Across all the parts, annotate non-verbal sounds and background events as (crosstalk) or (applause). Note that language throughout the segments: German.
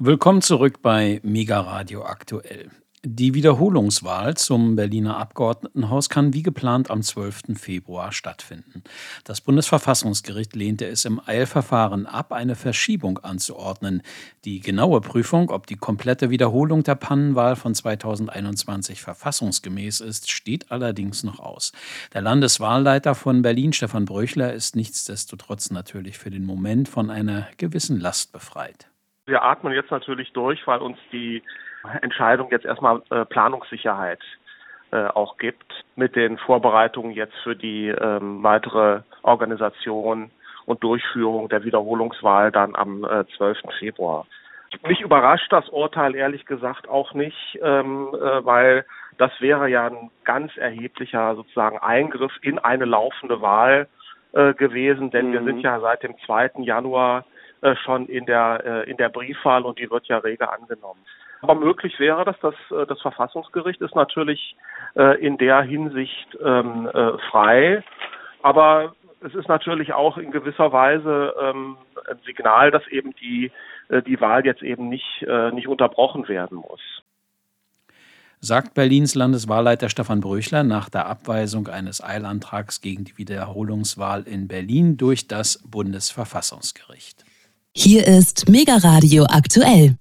Willkommen zurück bei Mega Radio aktuell. Die Wiederholungswahl zum Berliner Abgeordnetenhaus kann wie geplant am 12. Februar stattfinden. Das Bundesverfassungsgericht lehnte es im Eilverfahren ab, eine Verschiebung anzuordnen. Die genaue Prüfung, ob die komplette Wiederholung der Pannenwahl von 2021 verfassungsgemäß ist, steht allerdings noch aus. Der Landeswahlleiter von Berlin, Stefan Bröchler, ist nichtsdestotrotz natürlich für den Moment von einer gewissen Last befreit. Wir atmen jetzt natürlich durch, weil uns die Entscheidung jetzt erstmal äh, Planungssicherheit äh, auch gibt mit den Vorbereitungen jetzt für die ähm, weitere Organisation und Durchführung der Wiederholungswahl dann am äh, 12. Februar. Mich überrascht das Urteil ehrlich gesagt auch nicht, ähm, äh, weil das wäre ja ein ganz erheblicher sozusagen Eingriff in eine laufende Wahl äh, gewesen, denn mhm. wir sind ja seit dem 2. Januar äh, schon in der äh, in der Briefwahl und die wird ja rege angenommen. Aber möglich wäre das, dass äh, das Verfassungsgericht ist natürlich in der Hinsicht ähm, äh, frei. Aber es ist natürlich auch in gewisser Weise ähm, ein Signal, dass eben die, die Wahl jetzt eben nicht, nicht unterbrochen werden muss. Sagt Berlins Landeswahlleiter Stefan Bröchler nach der Abweisung eines Eilantrags gegen die Wiederholungswahl in Berlin durch das Bundesverfassungsgericht. Hier ist Mega Radio aktuell.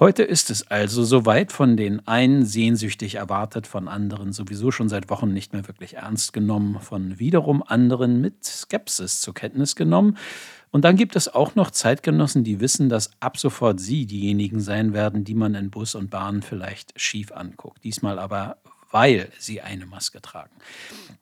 Heute ist es also soweit von den einen sehnsüchtig erwartet, von anderen sowieso schon seit Wochen nicht mehr wirklich ernst genommen, von wiederum anderen mit Skepsis zur Kenntnis genommen. Und dann gibt es auch noch Zeitgenossen, die wissen, dass ab sofort sie diejenigen sein werden, die man in Bus und Bahn vielleicht schief anguckt. Diesmal aber weil sie eine Maske tragen.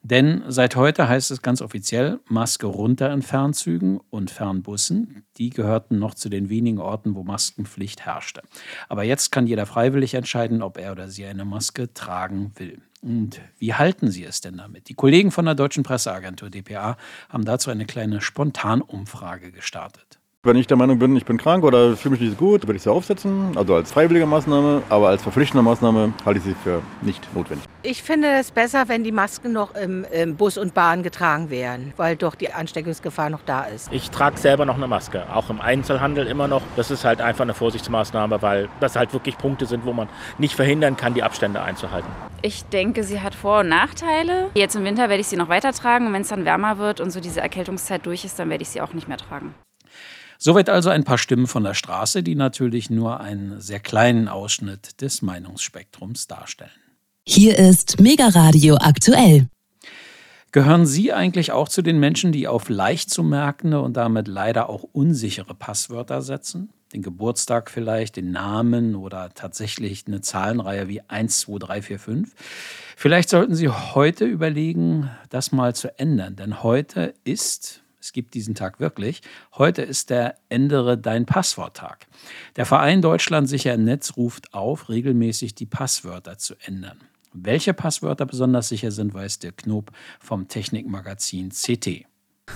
Denn seit heute heißt es ganz offiziell Maske runter in Fernzügen und Fernbussen. Die gehörten noch zu den wenigen Orten, wo Maskenpflicht herrschte. Aber jetzt kann jeder freiwillig entscheiden, ob er oder sie eine Maske tragen will. Und wie halten Sie es denn damit? Die Kollegen von der Deutschen Presseagentur dpa haben dazu eine kleine Spontanumfrage gestartet. Wenn ich der Meinung bin, ich bin krank oder fühle mich nicht gut, würde ich sie aufsetzen, also als freiwillige Maßnahme, aber als verpflichtende Maßnahme halte ich sie für nicht notwendig. Ich finde es besser, wenn die Masken noch im, im, Bus und Bahn getragen werden, weil doch die Ansteckungsgefahr noch da ist. Ich trage selber noch eine Maske, auch im Einzelhandel immer noch. Das ist halt einfach eine Vorsichtsmaßnahme, weil das halt wirklich Punkte sind, wo man nicht verhindern kann, die Abstände einzuhalten. Ich denke, sie hat Vor- und Nachteile. Jetzt im Winter werde ich sie noch weiter tragen und wenn es dann wärmer wird und so diese Erkältungszeit durch ist, dann werde ich sie auch nicht mehr tragen. Soweit also ein paar Stimmen von der Straße, die natürlich nur einen sehr kleinen Ausschnitt des Meinungsspektrums darstellen. Hier ist Mega Radio aktuell. Gehören Sie eigentlich auch zu den Menschen, die auf leicht zu merkende und damit leider auch unsichere Passwörter setzen? Den Geburtstag vielleicht, den Namen oder tatsächlich eine Zahlenreihe wie 1, 2, 3, 4, 5? Vielleicht sollten Sie heute überlegen, das mal zu ändern, denn heute ist, es gibt diesen Tag wirklich. Heute ist der Ändere dein Passwort-Tag. Der Verein Deutschland sicher im Netz ruft auf, regelmäßig die Passwörter zu ändern. Welche Passwörter besonders sicher sind, weiß der Knob vom Technikmagazin CT.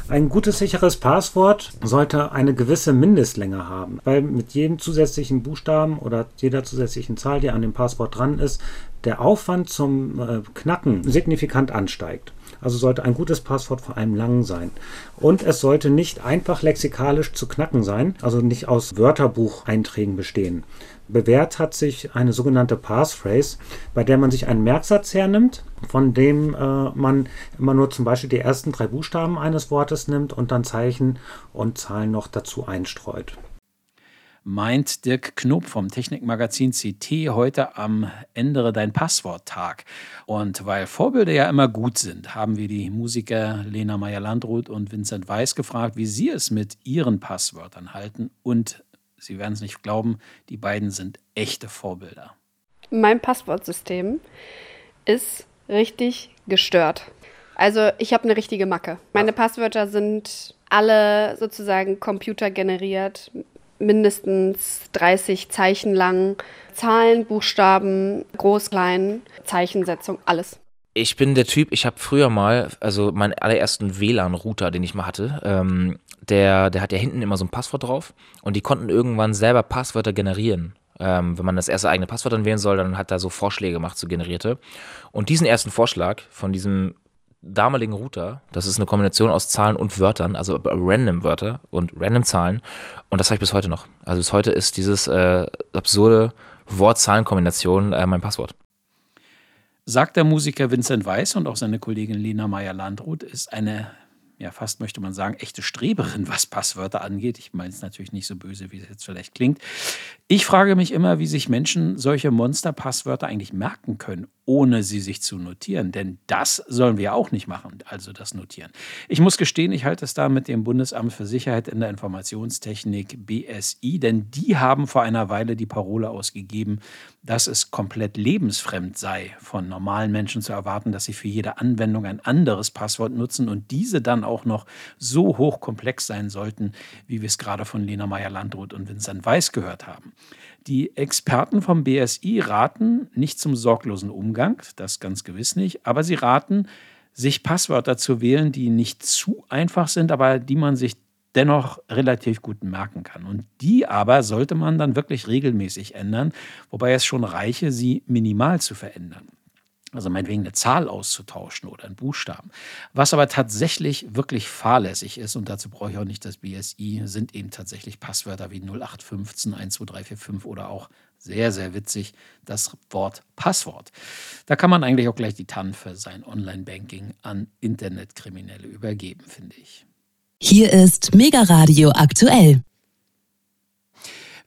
Ein gutes sicheres Passwort sollte eine gewisse Mindestlänge haben, weil mit jedem zusätzlichen Buchstaben oder jeder zusätzlichen Zahl, die an dem Passwort dran ist, der Aufwand zum äh, Knacken signifikant ansteigt. Also sollte ein gutes Passwort vor allem lang sein. Und es sollte nicht einfach lexikalisch zu knacken sein, also nicht aus Wörterbucheinträgen bestehen. Bewährt hat sich eine sogenannte Passphrase, bei der man sich einen Merksatz hernimmt, von dem äh, man immer nur zum Beispiel die ersten drei Buchstaben eines Wortes nimmt und dann Zeichen und Zahlen noch dazu einstreut meint Dirk Knob vom Technikmagazin CT heute am Ändere dein Passwort-Tag. Und weil Vorbilder ja immer gut sind, haben wir die Musiker Lena Meyer-Landrut und Vincent Weiss gefragt, wie sie es mit ihren Passwörtern halten. Und Sie werden es nicht glauben, die beiden sind echte Vorbilder. Mein Passwortsystem ist richtig gestört. Also ich habe eine richtige Macke. Meine Passwörter sind alle sozusagen computergeneriert mindestens 30 Zeichen lang. Zahlen, Buchstaben, groß, klein, Zeichensetzung, alles. Ich bin der Typ, ich habe früher mal, also meinen allerersten WLAN-Router, den ich mal hatte, ähm, der, der hat ja hinten immer so ein Passwort drauf und die konnten irgendwann selber Passwörter generieren. Ähm, wenn man das erste eigene Passwort dann wählen soll, dann hat er so Vorschläge gemacht zu generierte. Und diesen ersten Vorschlag von diesem damaligen Router. Das ist eine Kombination aus Zahlen und Wörtern, also random Wörter und random Zahlen. Und das habe ich bis heute noch. Also bis heute ist dieses äh, absurde Wort-Zahlen-Kombination äh, mein Passwort. Sagt der Musiker Vincent Weiss und auch seine Kollegin Lena Meyer-Landrut, ist eine ja fast möchte man sagen, echte Streberin, was Passwörter angeht. Ich meine es natürlich nicht so böse, wie es jetzt vielleicht klingt. Ich frage mich immer, wie sich Menschen solche Monster-Passwörter eigentlich merken können, ohne sie sich zu notieren. Denn das sollen wir auch nicht machen, also das Notieren. Ich muss gestehen, ich halte es da mit dem Bundesamt für Sicherheit in der Informationstechnik BSI, denn die haben vor einer Weile die Parole ausgegeben, dass es komplett lebensfremd sei, von normalen Menschen zu erwarten, dass sie für jede Anwendung ein anderes Passwort nutzen und diese dann auch noch so hochkomplex sein sollten, wie wir es gerade von Lena Meyer-Landrut und Vincent Weiß gehört haben. Die Experten vom BSI raten nicht zum sorglosen Umgang, das ganz gewiss nicht, aber sie raten, sich Passwörter zu wählen, die nicht zu einfach sind, aber die man sich dennoch relativ gut merken kann. Und die aber sollte man dann wirklich regelmäßig ändern, wobei es schon reiche, sie minimal zu verändern. Also meinetwegen eine Zahl auszutauschen oder einen Buchstaben. Was aber tatsächlich wirklich fahrlässig ist, und dazu brauche ich auch nicht das BSI, sind eben tatsächlich Passwörter wie 0815, 12345 oder auch sehr, sehr witzig das Wort Passwort. Da kann man eigentlich auch gleich die TAN für sein Online-Banking an Internetkriminelle übergeben, finde ich. Hier ist Mega Radio aktuell.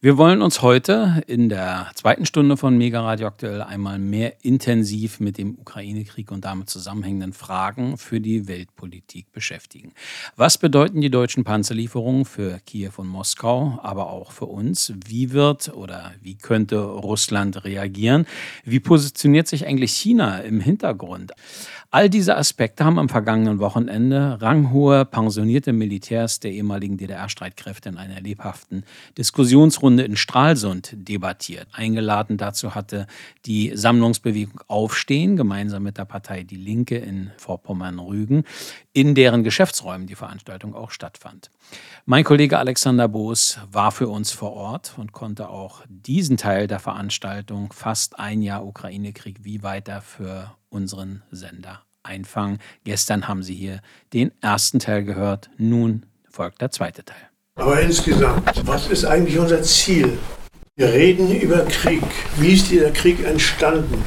Wir wollen uns heute in der zweiten Stunde von Mega Radio aktuell einmal mehr intensiv mit dem Ukraine-Krieg und damit zusammenhängenden Fragen für die Weltpolitik beschäftigen. Was bedeuten die deutschen Panzerlieferungen für Kiew und Moskau, aber auch für uns? Wie wird oder wie könnte Russland reagieren? Wie positioniert sich eigentlich China im Hintergrund? All diese Aspekte haben am vergangenen Wochenende ranghohe pensionierte Militärs der ehemaligen DDR-Streitkräfte in einer lebhaften Diskussionsrunde in Stralsund debattiert. Eingeladen dazu hatte die Sammlungsbewegung Aufstehen gemeinsam mit der Partei Die Linke in Vorpommern-Rügen, in deren Geschäftsräumen die Veranstaltung auch stattfand. Mein Kollege Alexander Boos war für uns vor Ort und konnte auch diesen Teil der Veranstaltung fast ein Jahr Ukraine-Krieg wie weiter für unseren Sender einfangen. Gestern haben Sie hier den ersten Teil gehört, nun folgt der zweite Teil. Aber insgesamt, was ist eigentlich unser Ziel? Wir reden über Krieg. Wie ist dieser Krieg entstanden?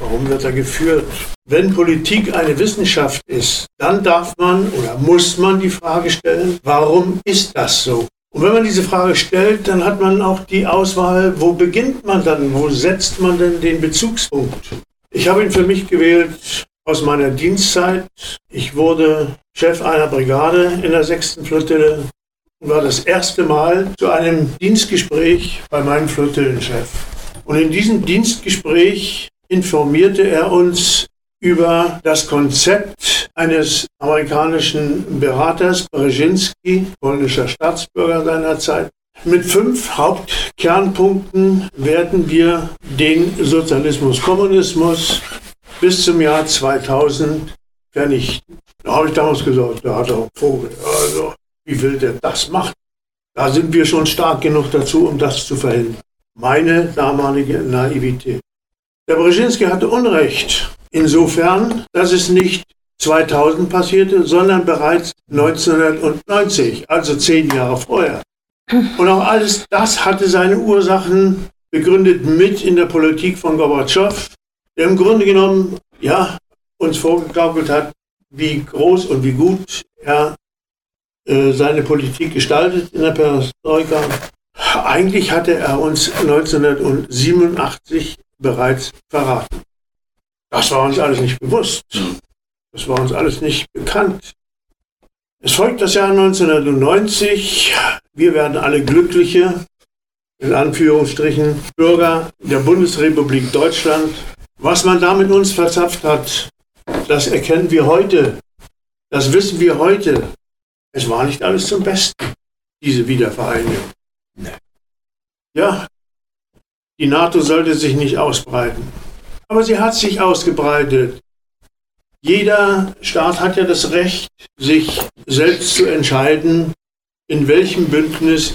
Warum wird er geführt? Wenn Politik eine Wissenschaft ist, dann darf man oder muss man die Frage stellen, warum ist das so? Und wenn man diese Frage stellt, dann hat man auch die Auswahl, wo beginnt man dann, wo setzt man denn den Bezugspunkt? Ich habe ihn für mich gewählt aus meiner Dienstzeit. Ich wurde Chef einer Brigade in der 6. Flottille und war das erste Mal zu einem Dienstgespräch bei meinem Flottillenchef. Und in diesem Dienstgespräch informierte er uns über das Konzept eines amerikanischen Beraters, Brzezinski, polnischer Staatsbürger seiner Zeit, mit fünf Hauptkernpunkten werden wir den Sozialismus, Kommunismus bis zum Jahr 2000 vernichten. Da habe ich damals gesagt, da hat er einen Vogel. Also, wie will der das machen? Da sind wir schon stark genug dazu, um das zu verhindern. Meine damalige Naivität. Der Brzezinski hatte Unrecht. Insofern, dass es nicht 2000 passierte, sondern bereits 1990, also zehn Jahre vorher. Und auch alles das hatte seine Ursachen begründet mit in der Politik von Gorbatschow, der im Grunde genommen ja, uns vorgegaukelt hat, wie groß und wie gut er äh, seine Politik gestaltet in der Perestroika. Eigentlich hatte er uns 1987 bereits verraten. Das war uns alles nicht bewusst. Das war uns alles nicht bekannt. Es folgt das Jahr 1990. Wir werden alle glückliche, in Anführungsstrichen, Bürger der Bundesrepublik Deutschland. Was man da mit uns verzapft hat, das erkennen wir heute. Das wissen wir heute. Es war nicht alles zum Besten, diese Wiedervereinigung. Ja, die NATO sollte sich nicht ausbreiten. Aber sie hat sich ausgebreitet. Jeder Staat hat ja das Recht, sich selbst zu entscheiden, in welchem Bündnis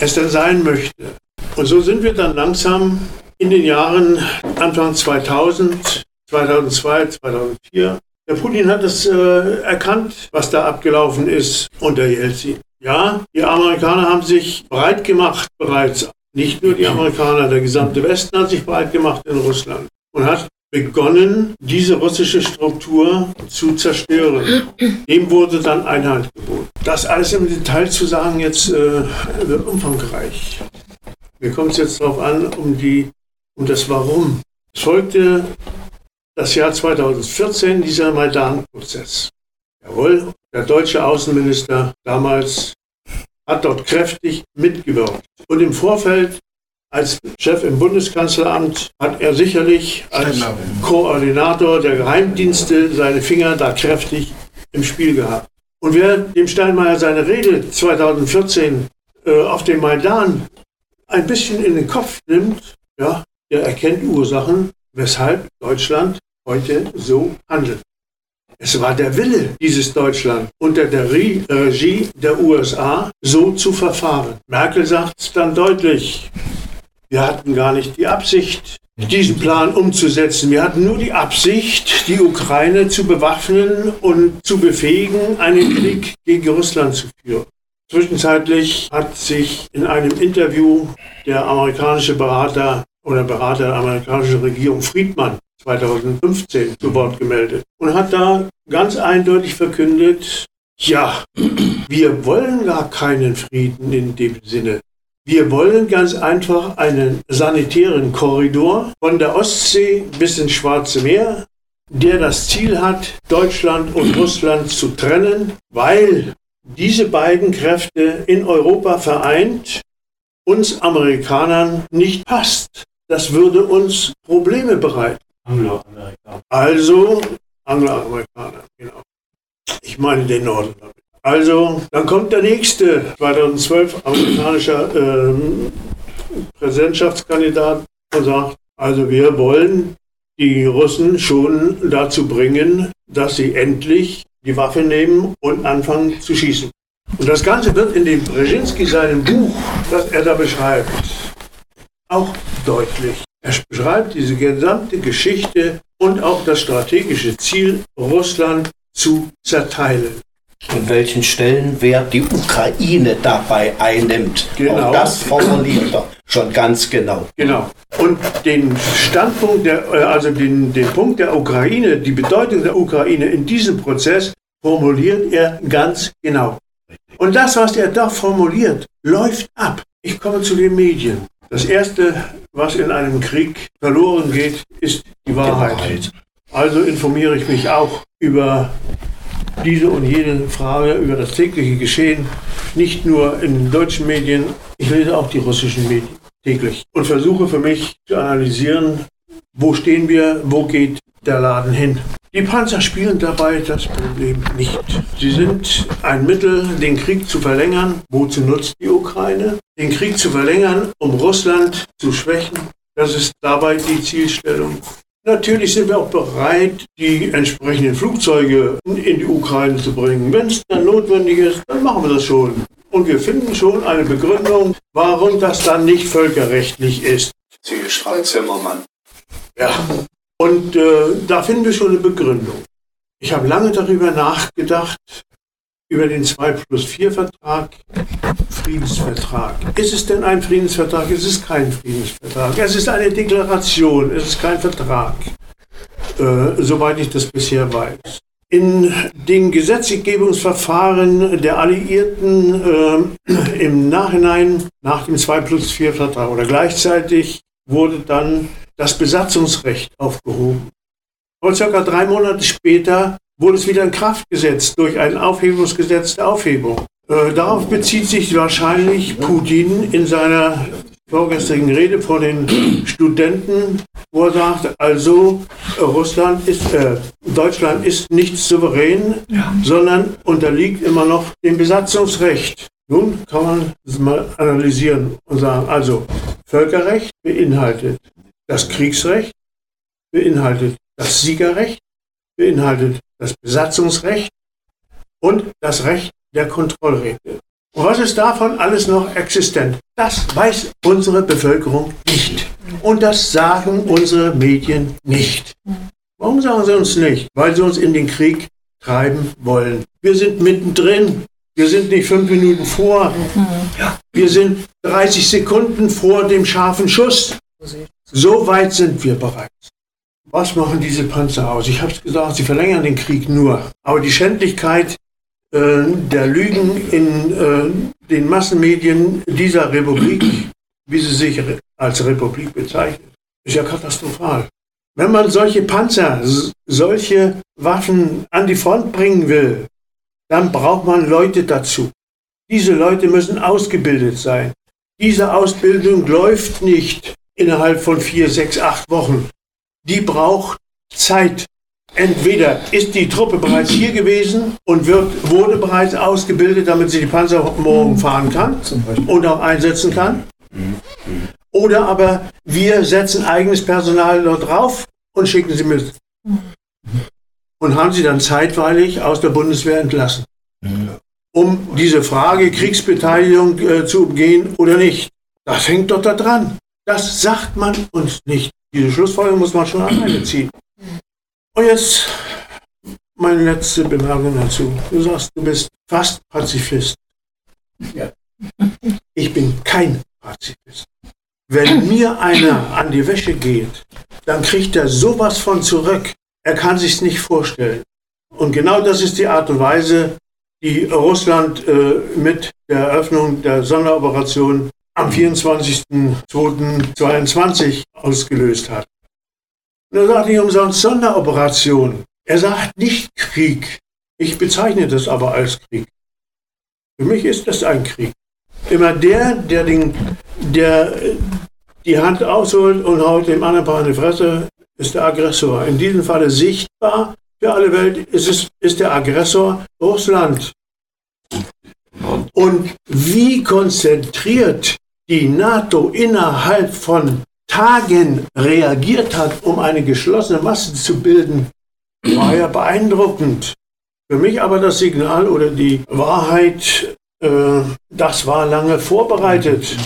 es denn sein möchte. Und so sind wir dann langsam in den Jahren Anfang 2000, 2002, 2004 Der Putin hat es äh, erkannt, was da abgelaufen ist unter Jelzin. Ja, die Amerikaner haben sich breit gemacht bereits. Nicht nur die Amerikaner, der gesamte Westen hat sich breit gemacht in Russland und hat begonnen, diese russische Struktur zu zerstören. Dem wurde dann Einhalt geboten. Das alles im Detail zu sagen jetzt äh, wird umfangreich. Mir kommt es jetzt darauf an, um, die, um das Warum. Es folgte das Jahr 2014, dieser Maidan-Prozess. Jawohl, der deutsche Außenminister damals hat dort kräftig mitgewirkt. Und im Vorfeld als Chef im Bundeskanzleramt hat er sicherlich als Koordinator der Geheimdienste seine Finger da kräftig im Spiel gehabt. Und wer dem Steinmeier seine Rede 2014 äh, auf dem Maidan ein bisschen in den Kopf nimmt, ja, der erkennt Ursachen, weshalb Deutschland heute so handelt. Es war der Wille dieses Deutschland unter der Regie der USA so zu verfahren. Merkel sagt es dann deutlich. Wir hatten gar nicht die Absicht, diesen Plan umzusetzen. Wir hatten nur die Absicht, die Ukraine zu bewaffnen und zu befähigen, einen Krieg gegen Russland zu führen. Zwischenzeitlich hat sich in einem Interview der amerikanische Berater oder Berater der amerikanischen Regierung Friedmann 2015 zu Wort gemeldet und hat da ganz eindeutig verkündet, ja, wir wollen gar keinen Frieden in dem Sinne. Wir wollen ganz einfach einen sanitären Korridor von der Ostsee bis ins Schwarze Meer, der das Ziel hat, Deutschland und Russland zu trennen, weil diese beiden Kräfte in Europa vereint uns Amerikanern nicht passt. Das würde uns Probleme bereiten. Angloamerikaner. Also Angloamerikaner, genau. Ich meine den Norden damit. Also, dann kommt der nächste, 2012, amerikanischer ähm, Präsidentschaftskandidat und sagt, also wir wollen die Russen schon dazu bringen, dass sie endlich die Waffe nehmen und anfangen zu schießen. Und das Ganze wird in dem Brzezinski seinem Buch, das er da beschreibt, auch deutlich. Er beschreibt diese gesamte Geschichte und auch das strategische Ziel, Russland zu zerteilen und welchen Stellenwert die Ukraine dabei einnimmt. Genau. Auch das formuliert er schon ganz genau. Genau. Und den Standpunkt, der, äh, also den, den Punkt der Ukraine, die Bedeutung der Ukraine in diesem Prozess formuliert er ganz genau. Und das, was er da formuliert, läuft ab. Ich komme zu den Medien. Das Erste, was in einem Krieg verloren geht, ist die Wahrheit. Wahrheit. Also informiere ich mich auch über diese und jene Frage über das tägliche Geschehen, nicht nur in den deutschen Medien, ich lese auch die russischen Medien täglich und versuche für mich zu analysieren, wo stehen wir, wo geht der Laden hin. Die Panzer spielen dabei das Problem nicht. Sie sind ein Mittel, den Krieg zu verlängern. Wozu nutzt die Ukraine? Den Krieg zu verlängern, um Russland zu schwächen. Das ist dabei die Zielstellung. Natürlich sind wir auch bereit, die entsprechenden Flugzeuge in die Ukraine zu bringen. Wenn es dann notwendig ist, dann machen wir das schon. Und wir finden schon eine Begründung, warum das dann nicht völkerrechtlich ist. Sie schreibt Zimmermann. Ja. Und äh, da finden wir schon eine Begründung. Ich habe lange darüber nachgedacht, über den 2 plus 4 Vertrag, Friedensvertrag. Ist es denn ein Friedensvertrag? Es ist kein Friedensvertrag. Es ist eine Deklaration, es ist kein Vertrag, äh, soweit ich das bisher weiß. In den Gesetzgebungsverfahren der Alliierten äh, im Nachhinein, nach dem 2 plus 4 Vertrag oder gleichzeitig, wurde dann das Besatzungsrecht aufgehoben. Und circa drei Monate später wurde es wieder in Kraft gesetzt durch ein Aufhebungsgesetz der Aufhebung. Äh, darauf bezieht sich wahrscheinlich Putin in seiner vorgestrigen Rede vor den (clears throat) Studenten, wo er sagt, also Russland ist, äh, Deutschland ist nicht souverän, ja. sondern unterliegt immer noch dem Besatzungsrecht. Nun kann man das mal analysieren und sagen, also Völkerrecht beinhaltet das Kriegsrecht, beinhaltet das Siegerrecht, beinhaltet das Besatzungsrecht und das Recht der Kontrollrechte. Und was ist davon alles noch existent? Das weiß unsere Bevölkerung nicht. Und das sagen unsere Medien nicht. Warum sagen sie uns nicht? Weil sie uns in den Krieg treiben wollen. Wir sind mittendrin. Wir sind nicht fünf Minuten vor. Wir sind 30 Sekunden vor dem scharfen Schuss. So weit sind wir bereits. Was machen diese Panzer aus? Ich habe es gesagt, sie verlängern den Krieg nur. Aber die Schändlichkeit äh, der Lügen in äh, den Massenmedien dieser Republik, (clears throat) wie sie sich als Republik bezeichnet, ist ja katastrophal. Wenn man solche Panzer, solche Waffen an die Front bringen will, dann braucht man Leute dazu. Diese Leute müssen ausgebildet sein. Diese Ausbildung läuft nicht innerhalb von vier, sechs, acht Wochen. Die braucht Zeit. Entweder ist die Truppe bereits hier gewesen und wird, wurde bereits ausgebildet, damit sie die Panzer morgen fahren kann und auch einsetzen kann. Oder aber wir setzen eigenes Personal dort drauf und schicken sie mit. Und haben sie dann zeitweilig aus der Bundeswehr entlassen. Um diese Frage Kriegsbeteiligung äh, zu umgehen oder nicht. Das hängt doch da dran. Das sagt man uns nicht. Diese Schlussfolgerung muss man schon alleine (clears throat) ziehen. Und jetzt meine letzte Bemerkung dazu. Du sagst, du bist fast Pazifist. Ja. Ich bin kein Pazifist. Wenn (clears throat) mir einer an die Wäsche geht, dann kriegt er sowas von zurück. Er kann sich's nicht vorstellen. Und genau das ist die Art und Weise, die Russland äh, mit der Eröffnung der Sonderoperation am 24.02.22 ausgelöst hat. Und er sagt nicht umsonst Sonderoperation. Er sagt nicht Krieg. Ich bezeichne das aber als Krieg. Für mich ist das ein Krieg. Immer der, der, den, der die Hand ausholt und haut dem anderen Paar in die Fresse, ist der Aggressor. In diesem Falle sichtbar für alle Welt ist, es, ist der Aggressor Russland. Und wie konzentriert die NATO innerhalb von Tagen reagiert hat, um eine geschlossene Masse zu bilden, war ja beeindruckend. Für mich aber das Signal oder die Wahrheit, äh, das war lange vorbereitet,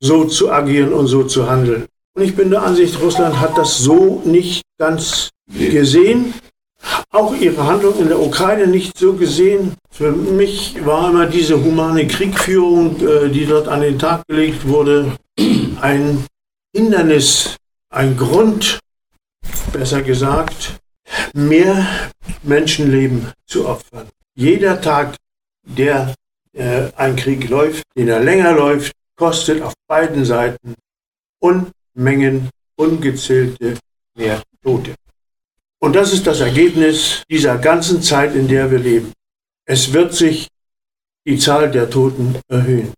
so zu agieren und so zu handeln. Und ich bin der Ansicht, Russland hat das so nicht ganz gesehen. Auch ihre Handlung in der Ukraine nicht so gesehen. Für mich war immer diese humane Kriegführung, äh, die dort an den Tag gelegt wurde, (clears throat) ein Hindernis, ein Grund, besser gesagt, mehr Menschenleben zu opfern. Jeder Tag, der äh, ein Krieg läuft, den er länger läuft, kostet auf beiden Seiten Unmengen, ungezählte mehr Tote. Und das ist das Ergebnis dieser ganzen Zeit, in der wir leben. Es wird sich die Zahl der Toten erhöhen.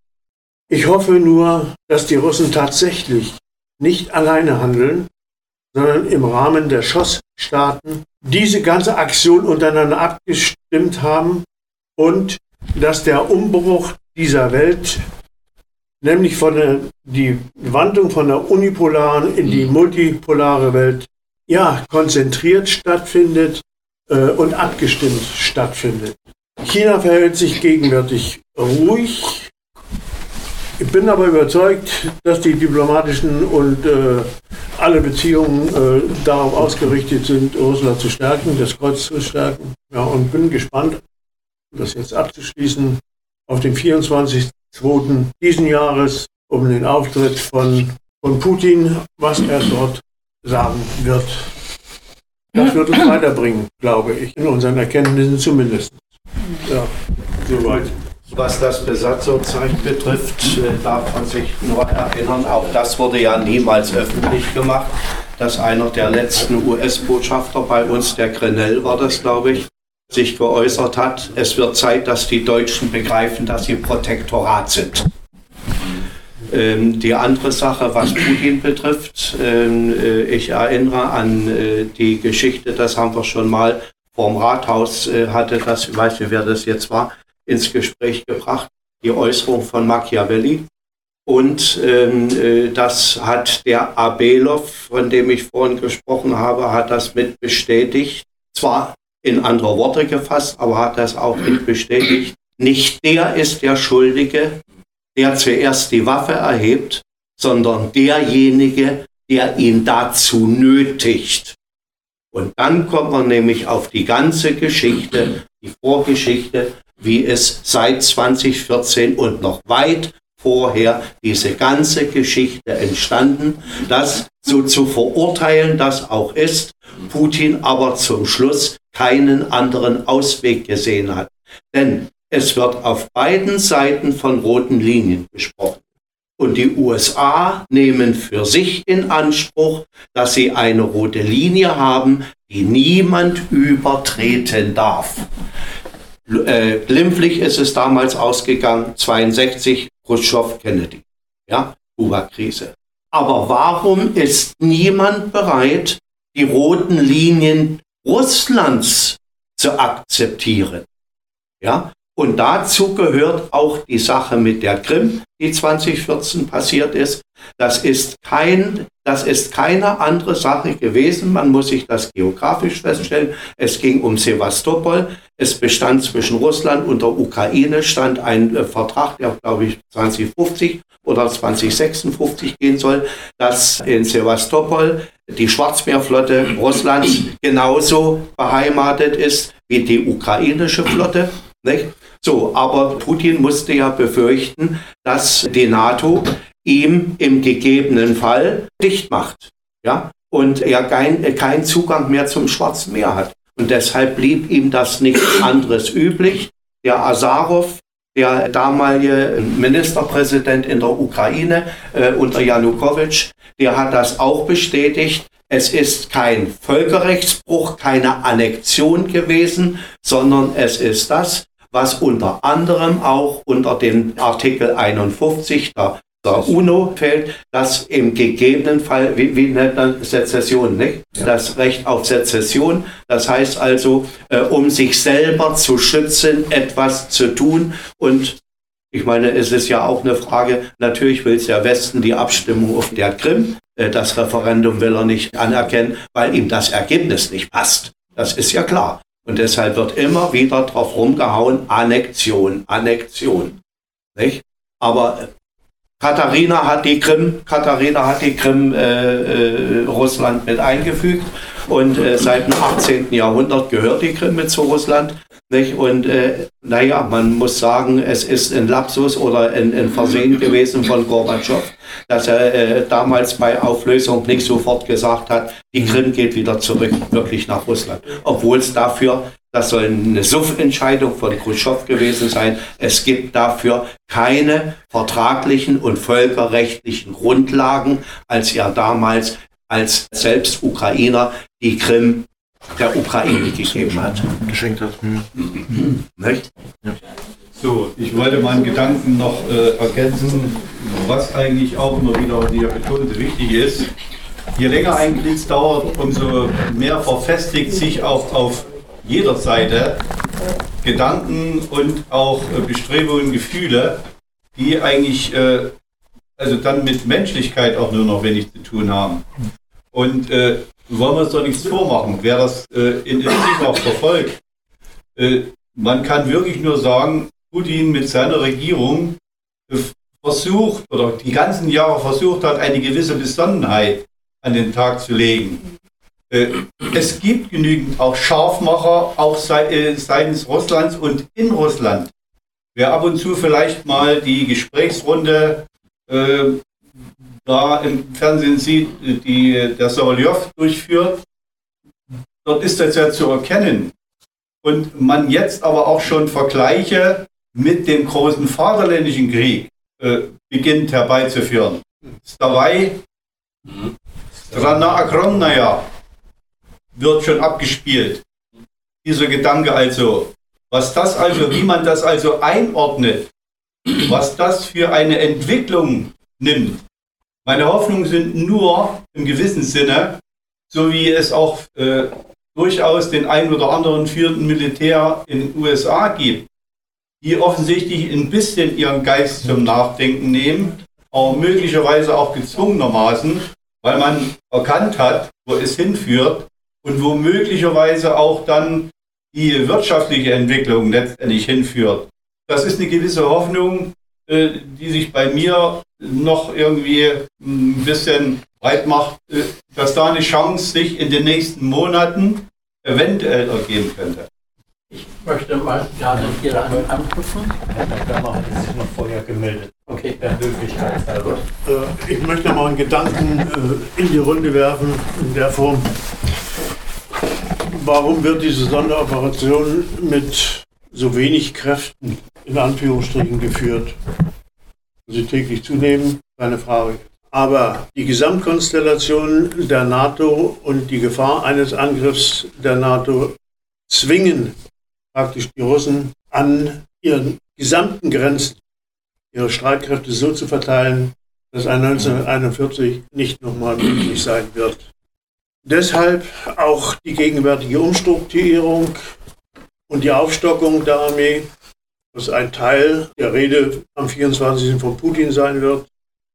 Ich hoffe nur, dass die Russen tatsächlich nicht alleine handeln, sondern im Rahmen der Schossstaaten diese ganze Aktion untereinander abgestimmt haben und dass der Umbruch dieser Welt nämlich von der, die Wandlung von der unipolaren in die multipolare Welt, ja, konzentriert stattfindet äh, und abgestimmt stattfindet. China verhält sich gegenwärtig ruhig. Ich bin aber überzeugt, dass die diplomatischen und äh, alle Beziehungen äh, darauf ausgerichtet sind, Russland zu stärken, das Kreuz zu stärken. Ja, und bin gespannt, das jetzt abzuschließen, auf den 24. 2. diesen Jahres um den Auftritt von, von Putin, was er dort sagen wird. Das wird uns (clears throat) weiterbringen, glaube ich, in unseren Erkenntnissen zumindest. Ja, soweit. Was das Besatzungszeichen betrifft, äh, darf man sich nur erinnern, auch das wurde ja niemals öffentlich gemacht, dass einer der letzten US-Botschafter bei uns, der Grenell war das, glaube ich, sich geäußert hat, es wird Zeit, dass die Deutschen begreifen, dass sie Protektorat sind. Ähm, die andere Sache, was Putin betrifft, ähm, äh, ich erinnere an äh, die Geschichte, das haben wir schon mal vorm Rathaus äh, hatte, das, ich weiß nicht, wer das jetzt war, ins Gespräch gebracht, die Äußerung von Machiavelli. Und ähm, äh, das hat der Abelov, von dem ich vorhin gesprochen habe, hat das mit bestätigt. Zwar in andere Worte gefasst, aber hat das auch nicht bestätigt. Nicht der ist der Schuldige, der zuerst die Waffe erhebt, sondern derjenige, der ihn dazu nötigt. Und dann kommt man nämlich auf die ganze Geschichte, die Vorgeschichte, wie es seit 2014 und noch weit vorher diese ganze Geschichte entstanden, das so zu verurteilen das auch ist, Putin aber zum Schluss keinen anderen Ausweg gesehen hat. Denn es wird auf beiden Seiten von roten Linien gesprochen. Und die USA nehmen für sich in Anspruch, dass sie eine rote Linie haben, die niemand übertreten darf. Äh, glimpflich ist es damals ausgegangen, 62, Khrushchev, Kennedy. Ja, Kuba-Krise. Aber warum ist niemand bereit, die roten Linien Russlands zu akzeptieren? Ja, und dazu gehört auch die Sache mit der Krim, die 2014 passiert ist. Das ist kein, das ist keine andere Sache gewesen. Man muss sich das geografisch feststellen. Es ging um Sevastopol. Es bestand zwischen Russland und der Ukraine stand ein äh, Vertrag, der glaube ich 2050 oder 2056 gehen soll, dass in Sevastopol die Schwarzmeerflotte Russlands genauso beheimatet ist wie die ukrainische Flotte. Nicht? So, aber Putin musste ja befürchten, dass die NATO ihm im gegebenen Fall dicht macht. Ja? Und er keinen kein Zugang mehr zum Schwarzen Meer hat. Und deshalb blieb ihm das nichts (coughs) anderes üblich. Der Azarov, der damalige Ministerpräsident in der Ukraine äh, unter Janukowitsch, der hat das auch bestätigt. Es ist kein Völkerrechtsbruch, keine Annexion gewesen, sondern es ist das, was unter anderem auch unter den Artikel 51 der, der UNO fällt, dass im gegebenen Fall, wie, wie nennt man Sezession, nicht? Ja. das Recht auf Sezession, das heißt also, äh, um sich selber zu schützen, etwas zu tun und ich meine, es ist ja auch eine Frage, natürlich will der Westen die Abstimmung auf der Krim, äh, das Referendum will er nicht anerkennen, weil ihm das Ergebnis nicht passt. Das ist ja klar. Und deshalb wird immer wieder drauf rumgehauen, Annexion, Annexion. Nicht? Aber äh, Katharina hat die Krim, Katharina hat die Krim äh, äh, Russland mit eingefügt und äh, seit dem 18. Jahrhundert gehört die Krim mit zu Russland. Nicht? Und äh, naja, man muss sagen, es ist ein Lapsus oder ein, ein Versehen (laughs) gewesen von Gorbatschow, dass er äh, damals bei Auflösung nicht sofort gesagt hat, die Krim geht wieder zurück, wirklich nach Russland. Obwohl es dafür, das soll eine Suff-Entscheidung von Khrushchev gewesen sein, es gibt dafür keine vertraglichen und völkerrechtlichen Grundlagen, als er damals als selbst Ukrainer die Krim der Ukraine gegeben hat. Geschenkt hat. Hm. Nicht? Ja. So, ich wollte meinen Gedanken noch äh, ergänzen, was eigentlich auch immer wieder hier betont wichtig ist. Je länger ein Krieg dauert, umso mehr verfestigt sich auch auf jeder Seite Gedanken und auch äh, Bestrebungen, Gefühle, die eigentlich äh, also dann mit Menschlichkeit auch nur noch wenig zu tun haben. Und äh, wollen wir uns doch nichts vormachen, wer das äh, intensiv auch verfolgt. Äh, man kann wirklich nur sagen, Putin mit seiner Regierung äh, versucht oder die ganzen Jahre versucht hat, eine gewisse Besonnenheit an den Tag zu legen. Äh, es gibt genügend auch Scharfmacher, auch äh, seitens Russlands und in Russland. Wer ab und zu vielleicht mal die Gesprächsrunde äh, da im Fernsehen sieht, die der Solovyov durchführt, dort ist das ja zu erkennen. Und man jetzt aber auch schon Vergleiche mit dem großen Vaterländischen Krieg äh, beginnt herbeizuführen. Dabei, Strana Agronnaya wird schon abgespielt. Dieser Gedanke also, was das also, wie man das also einordnet, was das für eine Entwicklung nimmt, meine Hoffnungen sind nur im gewissen Sinne, so wie es auch äh, durchaus den einen oder anderen führenden Militär in den USA gibt, die offensichtlich ein bisschen ihren Geist zum Nachdenken nehmen, auch möglicherweise auch gezwungenermaßen, weil man erkannt hat, wo es hinführt und wo möglicherweise auch dann die wirtschaftliche Entwicklung letztendlich hinführt. Das ist eine gewisse Hoffnung, äh, die sich bei mir noch irgendwie ein bisschen breit macht, äh, dass da eine Chance sich in den nächsten Monaten eventuell ergeben könnte. Ich möchte mal gerne hier anknüpfen. Herr Berger hat sich noch vorher gemeldet. Okay, der Höflichkeit halber. Äh, Ich möchte mal einen Gedanken äh, in die Runde werfen, in der Form. Warum wird diese Sonderoperation mit so wenig Kräften in Anführungsstrichen geführt? Sie täglich zunehmen, keine Frage. Aber die Gesamtkonstellation der NATO und die Gefahr eines Angriffs der NATO zwingen praktisch die Russen an ihren gesamten Grenzen ihre Streitkräfte so zu verteilen, dass ein 1941 nicht nochmal möglich sein wird. Deshalb auch die gegenwärtige Umstrukturierung und die Aufstockung der Armee, was ein Teil der Rede am 24. von Putin sein wird.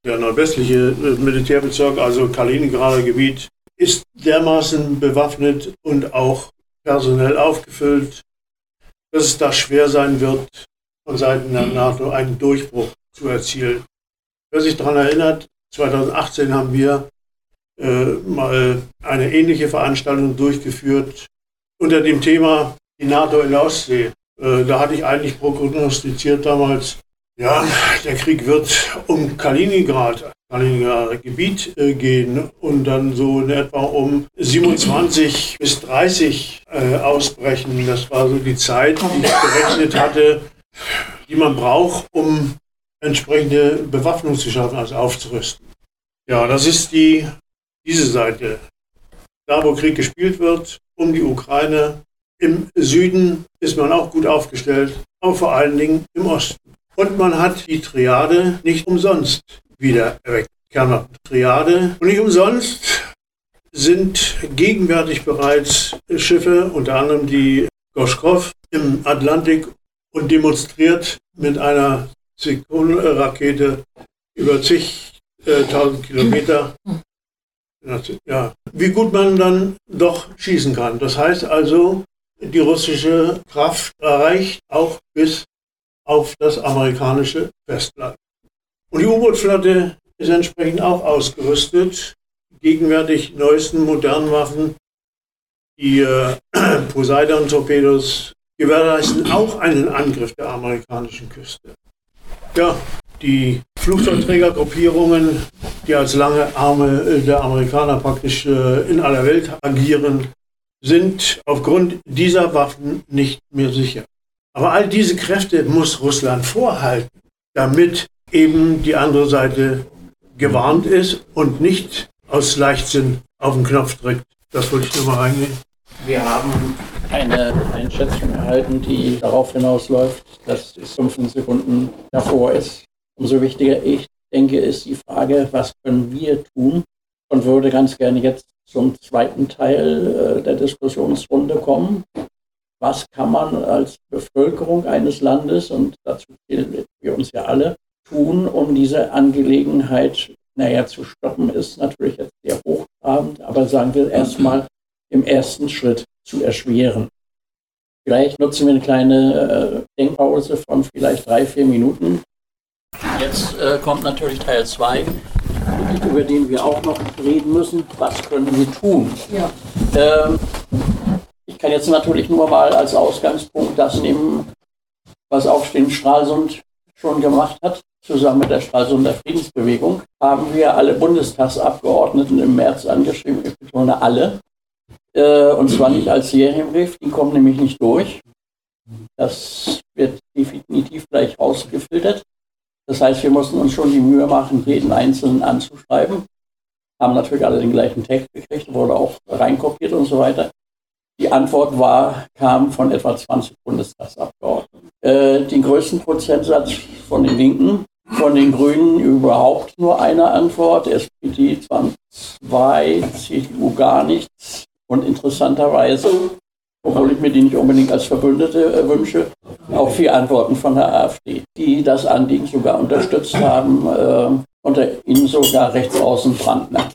Der nordwestliche äh, Militärbezirk, also Kaliningrader Gebiet, ist dermaßen bewaffnet und auch personell aufgefüllt, dass es da schwer sein wird, von Seiten der NATO einen Durchbruch zu erzielen. Wer sich daran erinnert, 2018 haben wir äh, mal eine ähnliche Veranstaltung durchgeführt unter dem Thema die NATO in der Ostsee. Äh, da hatte ich eigentlich prognostiziert damals, ja, der Krieg wird um Kaliningrad, Kaliningrader Gebiet äh, gehen und dann so in etwa um 27 bis 30 äh, ausbrechen. Das war so die Zeit, die ich berechnet hatte, die man braucht, um entsprechende Bewaffnung zu schaffen, also aufzurüsten. Ja, das ist die, diese Seite. Da, wo Krieg gespielt wird, um die Ukraine. Im Süden ist man auch gut aufgestellt, aber vor allen Dingen im Osten. Und man hat die Triade nicht umsonst wieder erweckt. Kernwaffentriade. Und nicht umsonst sind gegenwärtig bereits Schiffe, unter anderem die Goschkov, im Atlantik und demonstriert mit einer Zyklonen-Rakete über zigtausend Kilometer, ja, wie gut man dann doch schießen kann. Das heißt also, die russische Kraft erreicht auch bis auf das amerikanische Festland. Und die U-Boot-Flotte ist entsprechend auch ausgerüstet. Gegenwärtig neuesten modernen Waffen, die äh, (clears throat) Poseidon-Torpedos, gewährleisten auch einen Angriff der amerikanischen Küste. Ja, die Flugzeugträgergruppierungen, die als lange Arme der Amerikaner praktisch äh, in aller Welt agieren, sind aufgrund dieser Waffen nicht mehr sicher. Aber all diese Kräfte muss Russland vorhalten, damit eben die andere Seite gewarnt ist und nicht aus Leichtsinn auf den Knopf drückt. Das wollte ich nur mal reingehen. Wir haben eine Einschätzung erhalten, die darauf hinausläuft, dass es 15 Sekunden davor ist. Umso wichtiger, ich denke, ist die Frage, was können wir tun? Und würde ganz gerne jetzt zum zweiten Teil äh, der Diskussionsrunde kommen. Was kann man als Bevölkerung eines Landes, und dazu zählen wir uns ja alle, tun, um diese Angelegenheit naja, zu stoppen, ist natürlich jetzt sehr hochtrabend, aber sagen wir erstmal im ersten Schritt zu erschweren. Vielleicht nutzen wir eine kleine äh, Denkpause von vielleicht drei, vier Minuten. Jetzt äh, kommt natürlich Teil 2, über den wir auch noch reden müssen. Was können wir tun? Ja. Ähm, ich kann jetzt natürlich nur mal als Ausgangspunkt das nehmen, was Aufstehen Stralsund schon gemacht hat. Zusammen mit der Stralsunder Friedensbewegung haben wir alle Bundestagsabgeordneten im März angeschrieben, ich betone alle, äh, und zwar nicht als Serienbrief, die kommen nämlich nicht durch. Das wird definitiv gleich rausgefiltert. Das heißt, wir mussten uns schon die Mühe machen, jeden Einzelnen anzuschreiben. Haben natürlich alle den gleichen Text gekriegt, wurde auch reinkopiert und so weiter. Die Antwort war, kam von etwa 20 Bundestagsabgeordneten. Äh, den größten Prozentsatz von den Linken, von den Grünen überhaupt nur eine Antwort, SPD 2, CDU gar nichts. Und interessanterweise, obwohl ich mir die nicht unbedingt als Verbündete äh, wünsche, auch vier Antworten von der AfD, die das Anliegen sogar unterstützt haben, äh, unter ihnen sogar rechtsaußen Brandner.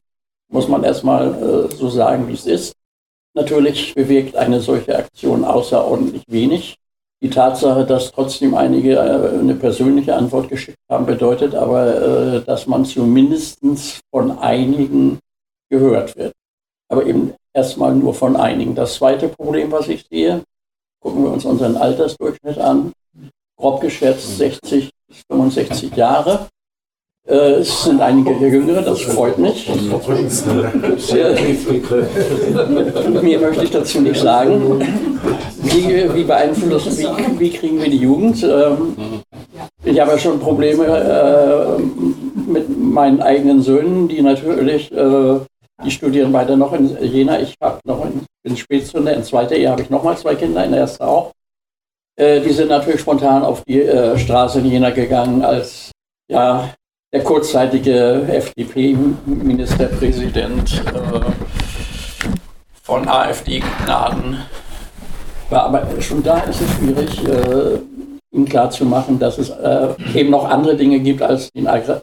Muss man erstmal äh, so sagen, wie es ist. Natürlich bewirkt eine solche Aktion außerordentlich wenig. Die Tatsache, dass trotzdem einige äh, eine persönliche Antwort geschickt haben, bedeutet aber, äh, dass man zumindest von einigen gehört wird. Aber eben erstmal nur von einigen. Das zweite Problem, was ich sehe, gucken wir uns unseren Altersdurchschnitt an, grob geschätzt 60 bis 65 Jahre. Äh, es sind einige Jüngere, das freut mich. Mehr möchte ich dazu nicht sagen. Wie, wie beeinflussen, wie, wie kriegen wir die Jugend? Ähm, ich habe ja schon Probleme äh, mit meinen eigenen Söhnen, die natürlich, äh, die studieren beide noch in Jena. Ich habe noch in, in Spätzünder, in zweiter Ehe habe ich nochmal zwei Kinder, in der ersten auch. Äh, die sind natürlich spontan auf die äh, Straße in Jena gegangen, als ja, der kurzzeitige FDP-Ministerpräsident äh, von AfD-Gnaden war. Aber schon da ist es schwierig, äh, ihm klarzumachen, dass es äh, eben noch andere Dinge gibt als,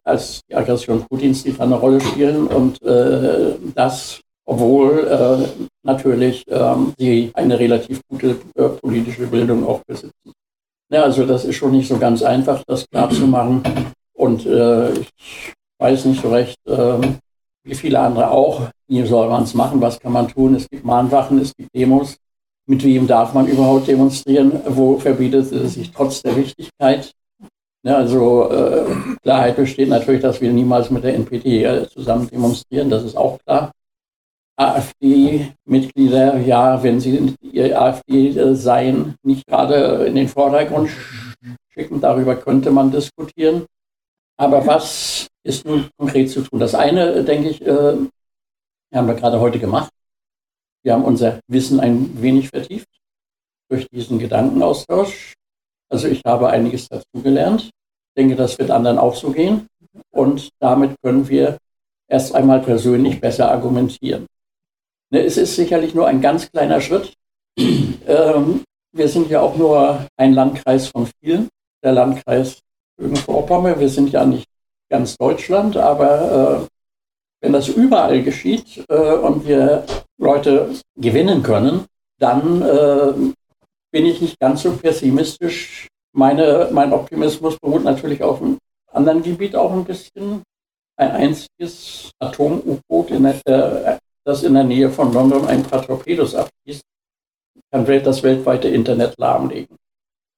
als, die Aggression Putins, die da eine Rolle spielen und äh, das, obwohl äh, natürlich ähm, sie eine relativ gute äh, politische Bildung auch besitzen. Ja, also das ist schon nicht so ganz einfach, das klarzumachen. Und äh, ich weiß nicht so recht, äh, wie viele andere auch, wie soll man es machen, was kann man tun? Es gibt Mahnwachen, es gibt Demos. Mit wem darf man überhaupt demonstrieren? Wo verbietet es sich trotz der Wichtigkeit? Ja, also äh, Klarheit besteht natürlich, dass wir niemals mit der NPD äh, zusammen demonstrieren, das ist auch klar. AfD-Mitglieder, ja, wenn sie ihr AfD äh, seien, nicht gerade in den Vordergrund schicken, darüber könnte man diskutieren. Aber was ist nun konkret zu tun? Das eine, denke ich, äh, haben wir gerade heute gemacht. Wir haben unser Wissen ein wenig vertieft durch diesen Gedankenaustausch. Also ich habe einiges dazugelernt. Ich denke, das wird anderen auch so gehen. Und damit können wir erst einmal persönlich besser argumentieren. Ne, es ist sicherlich nur ein ganz kleiner Schritt. Ähm, wir sind ja auch nur ein Landkreis von vielen. Der Landkreis Vorpommern. Wir sind ja nicht ganz Deutschland, aber äh, wenn das überall geschieht äh, und wir Leute gewinnen können, dann äh, bin ich nicht ganz so pessimistisch. Meine, mein Optimismus beruht natürlich auf einem anderen Gebiet auch ein bisschen. Ein einziges Atom-U-Boot, das in der Nähe von London ein paar Torpedos abschießt, kann das weltweite Internet lahmlegen.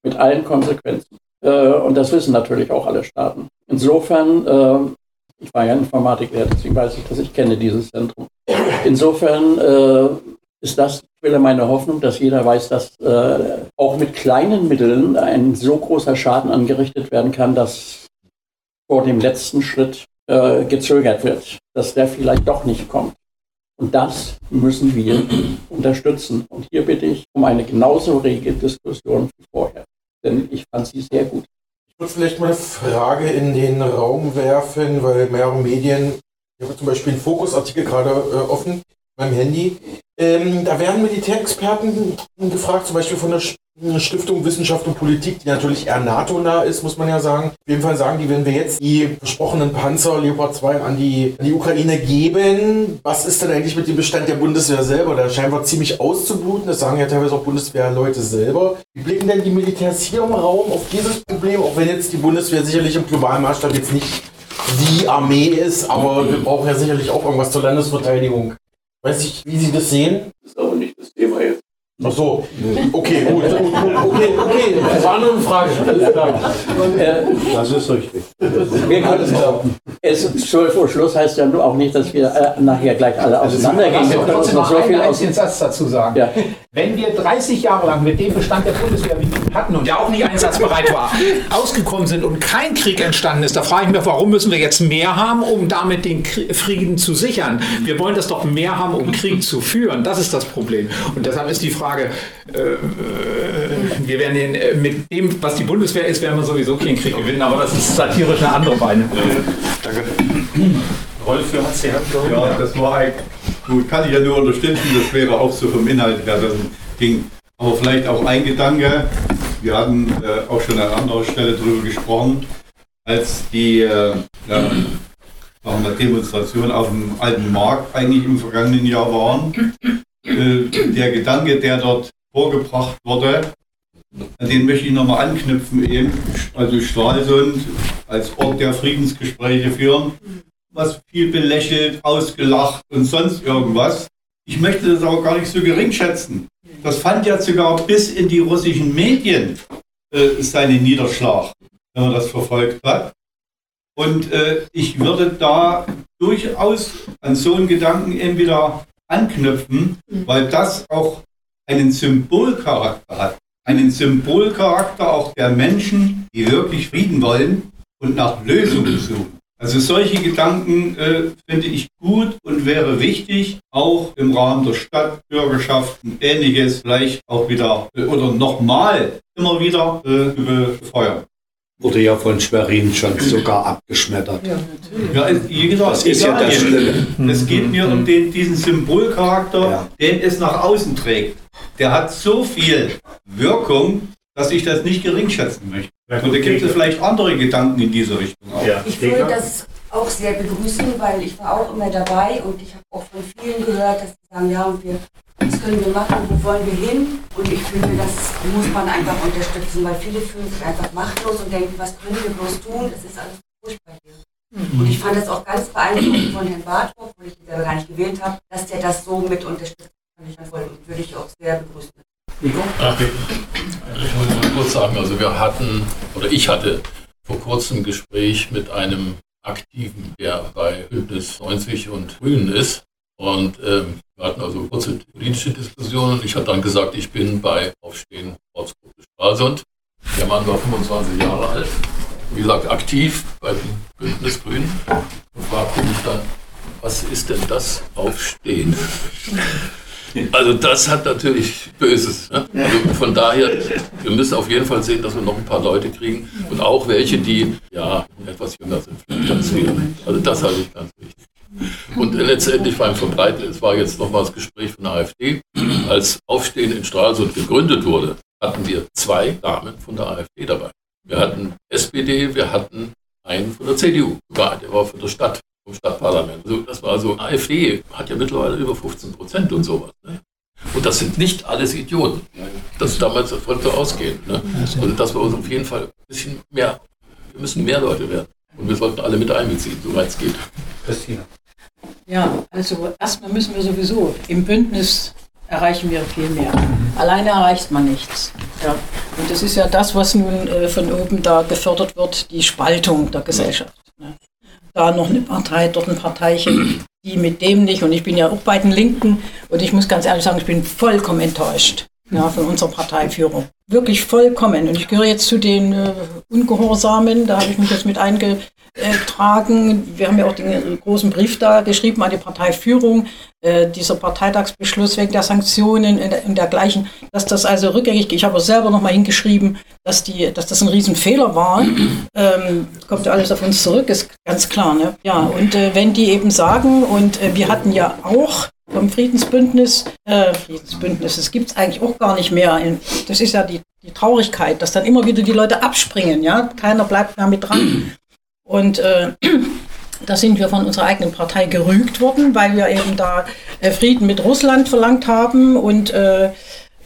Mit allen Konsequenzen. Äh, und das wissen natürlich auch alle Staaten. Insofern, äh, ich war ja Informatiklehrer, deswegen weiß ich, dass ich kenne dieses Zentrum. Insofern äh, ist das Quelle meiner Hoffnung, dass jeder weiß, dass äh, auch mit kleinen Mitteln ein so großer Schaden angerichtet werden kann, dass vor dem letzten Schritt äh, gezögert wird, dass der vielleicht doch nicht kommt. Und das müssen wir (clears throat) unterstützen. Und hier bitte ich um eine genauso rege Diskussion wie vorher denn ich fand sie sehr gut. Ich würde vielleicht mal eine Frage in den Raum werfen, weil mehrere Medien, ich habe zum Beispiel einen Fokusartikel gerade äh, offen, meinem Handy. Ähm, da werden Militärexperten gefragt, zum Beispiel von der Stiftung Wissenschaft und Politik, die natürlich eher NATO-nah ist, muss man ja sagen. Auf jeden Fall sagen die, wenn wir jetzt die versprochenen Panzer Leopard 2 an die, an die Ukraine geben, was ist denn eigentlich mit dem Bestand der Bundeswehr selber? Der scheint ziemlich auszubluten. Das sagen ja teilweise auch Bundeswehrleute selber. Wie blicken denn die Militärs hier im Raum auf dieses Problem, auch wenn jetzt die Bundeswehr sicherlich im globalen Maßstab jetzt nicht die Armee ist, aber wir brauchen ja sicherlich auch irgendwas zur Landesverteidigung. Weiß ich, wie Sie das sehen? Das ist aber nicht das Thema jetzt. Ach so, okay, gut. Okay, okay, das war nur eine Frage. Das ist richtig. Wir können es, 12 Uhr Schluss heißt ja nur auch nicht, dass wir äh, nachher gleich alle auseinandergehen. Wir können uns trotzdem noch so viel einen aus Satz dazu sagen. Ja. Wenn wir 30 Jahre lang mit dem Bestand der Bundeswehr, wie wir hatten und der auch nicht einsatzbereit war, (laughs) ausgekommen sind und kein Krieg entstanden ist, da frage ich mich, warum müssen wir jetzt mehr haben, um damit den Frieden zu sichern? Wir wollen das doch mehr haben, um Krieg zu führen. Das ist das Problem. Und deshalb ist die Frage, äh, äh, wir werden den, äh, mit dem, was die Bundeswehr ist, werden wir sowieso keinen Krieg gewinnen, aber das ist satirisch eine andere Beine. Danke. Rolf, du hast die Hand gehoben. Ja, das war ein, gut, kann ich ja nur unterstützen, das wäre auch so vom Inhalt her das ging. Aber vielleicht auch ein Gedanke, wir hatten äh, auch schon an anderer Stelle darüber gesprochen, als die äh, ja, sagen wir, Demonstrationen auf dem alten Markt eigentlich im vergangenen Jahr waren. Äh, der Gedanke, der dort vorgebracht wurde, an den möchte ich nochmal anknüpfen eben. Also Stralsund als Ort der Friedensgespräche führen, was viel belächelt, ausgelacht und sonst irgendwas. Ich möchte das aber gar nicht so gering schätzen. Das fand ja sogar bis in die russischen Medien äh, seinen Niederschlag, wenn man das verfolgt hat. Und äh, ich würde da durchaus an so einen Gedanken eben anknüpfen, weil das auch einen Symbolcharakter hat. Einen Symbolcharakter auch der Menschen, die wirklich Frieden wollen und nach Lösungen (clears throat) suchen. Also solche Gedanken äh, finde ich gut und wäre wichtig, auch im Rahmen der Stadtbürgerschaft und ähnliches vielleicht auch wieder äh, oder nochmal immer wieder äh, zu befeuern. Wurde ja von Schwerin schon (clears throat) sogar abgeschmettert. Ja, es- wie gesagt, Das ist ja das Schlimme. Es geht mir um den, diesen Symbolcharakter, den es nach außen trägt. Der hat so viel Wirkung, dass ich das nicht gering schätzen möchte. Und da gibt es vielleicht andere Gedanken in diese Richtung auch. Ich würde das auch sehr begrüßen, weil ich war auch immer dabei und ich habe auch von vielen gehört, dass sie sagen, ja, und wir, was können wir machen, wo wollen wir hin? Und ich finde, das muss man einfach unterstützen, weil viele fühlen sich einfach machtlos und denken, was können wir bloß tun? Es ist alles furchtbar hier. Und ich fand das auch ganz beeindruckend von Herrn Barthoff, wo ich ihn selber gar nicht gewählt habe, dass der das so mit unterstützt. Fand ich und würde ich auch sehr begrüßen. Ach, ich muss mal kurz sagen, also wir hatten, oder ich hatte vor kurzem ein Gespräch mit einem Aktiven, der bei Bündnis 90 und Grünen ist. Und ähm, wir hatten also kurze politische Diskussionen. Ich habe dann gesagt, ich bin bei Aufstehen Ortsgruppe Stralsund. Der Mann war 25 Jahre alt. Wie gesagt, aktiv bei den Bündnis Grünen. Und fragte mich dann, was ist denn das Aufstehen? Also das hat natürlich Böses. Ne? Also von daher, wir müssen auf jeden Fall sehen, dass wir noch ein paar Leute kriegen und auch welche, die ja etwas jünger sind. Also das halte ich ganz wichtig. Und letztendlich beim Verbreiten, es war jetzt nochmal das Gespräch von der AfD, als Aufstehen in Stralsund gegründet wurde, hatten wir zwei Damen von der AfD dabei. Wir hatten SPD, wir hatten einen von der CDU, der war von der Stadt, vom Stadtparlament. Also das war so, AfD hat ja mittlerweile über 15 Prozent und sowas. Ne? Und das sind nicht alles Idioten. Das damals so ausgehen. Ne? Also dass wir uns auf jeden Fall ein bisschen mehr, wir müssen mehr Leute werden. Und wir sollten alle mit einbeziehen, soweit es geht. Christina. Ja, also erstmal müssen wir sowieso im Bündnis erreichen wir viel mehr. Alleine erreicht man nichts. Ja. Und das ist ja das, was nun äh, von oben da gefördert wird, die Spaltung der Gesellschaft. Ne? Da noch eine Partei, dort ein Parteichen, die mit dem nicht. Und ich bin ja auch bei den Linken und ich muss ganz ehrlich sagen, ich bin vollkommen enttäuscht ja, von unserer Parteiführung. Wirklich vollkommen. Und ich gehöre jetzt zu den äh, Ungehorsamen, da habe ich mich jetzt mit eingetragen. Wir haben ja auch den großen Brief da geschrieben an die Parteiführung, äh, dieser Parteitagsbeschluss wegen der Sanktionen und dergleichen, dass das also rückgängig geht. Ich habe auch selber nochmal hingeschrieben, dass, die, dass das ein Riesenfehler war. (clears throat) Ähm, kommt ja alles auf uns zurück, ist ganz klar. Ne? Ja, und äh, wenn die eben sagen, und äh, wir hatten ja auch vom Friedensbündnis, äh, Friedensbündnis, das gibt es eigentlich auch gar nicht mehr. Das ist ja die, die Traurigkeit, dass dann immer wieder die Leute abspringen, ja, keiner bleibt mehr mit dran. Und äh, (clears throat) da sind wir von unserer eigenen Partei gerügt worden, weil wir eben da äh, Frieden mit Russland verlangt haben und äh,